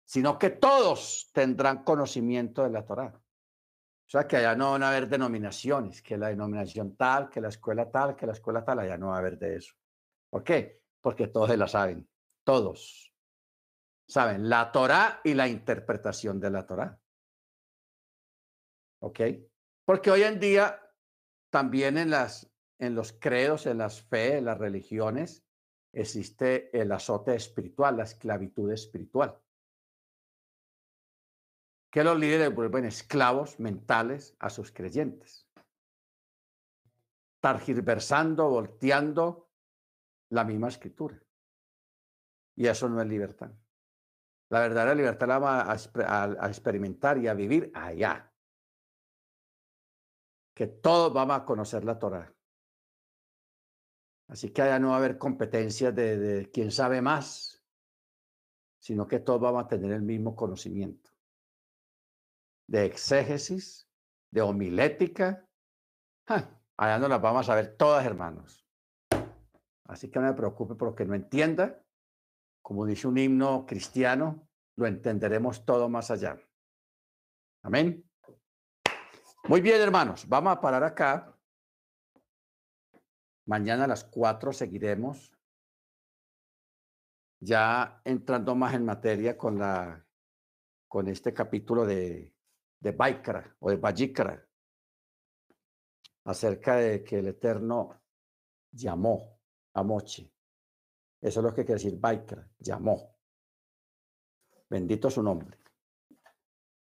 sino que todos tendrán conocimiento de la Torá. O sea, que allá no van a haber denominaciones, que la denominación tal, que la escuela tal, que la escuela tal, allá no va a haber de eso. ¿Por qué? Porque todos la saben, todos saben la Torah y la interpretación de la Torah. ¿Ok? Porque hoy en día también en los credos, en las fe, en las religiones, existe el azote espiritual, la esclavitud espiritual. Que los líderes vuelven esclavos mentales a sus creyentes, targiversando, volteando la misma escritura. Y eso no es libertad. La verdadera libertad la va a, experimentar y a vivir allá. Que todos vamos a conocer la Torah. Así que allá no va a haber competencias de, de quién sabe más, sino que todos vamos a tener el mismo conocimiento. De exégesis, de homilética. allá no las vamos a ver todas, hermanos. Así que no me preocupe por lo que no entienda como dice un himno cristiano, lo entenderemos todo más allá. Amén. Muy bien, hermanos, vamos a parar acá. Mañana a las cuatro seguiremos ya entrando más en materia con la con este capítulo de de Baikra o de Bajikra acerca de que el Eterno llamó a Mochi eso es lo que quiere decir Baikra, llamó. Bendito su nombre.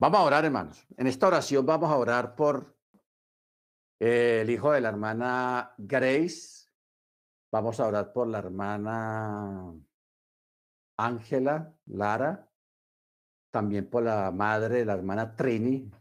Vamos a orar, hermanos. En esta oración vamos a orar por eh, el hijo de la hermana Grace. Vamos a orar por la hermana Ángela Lara. También por la madre de la hermana Trini,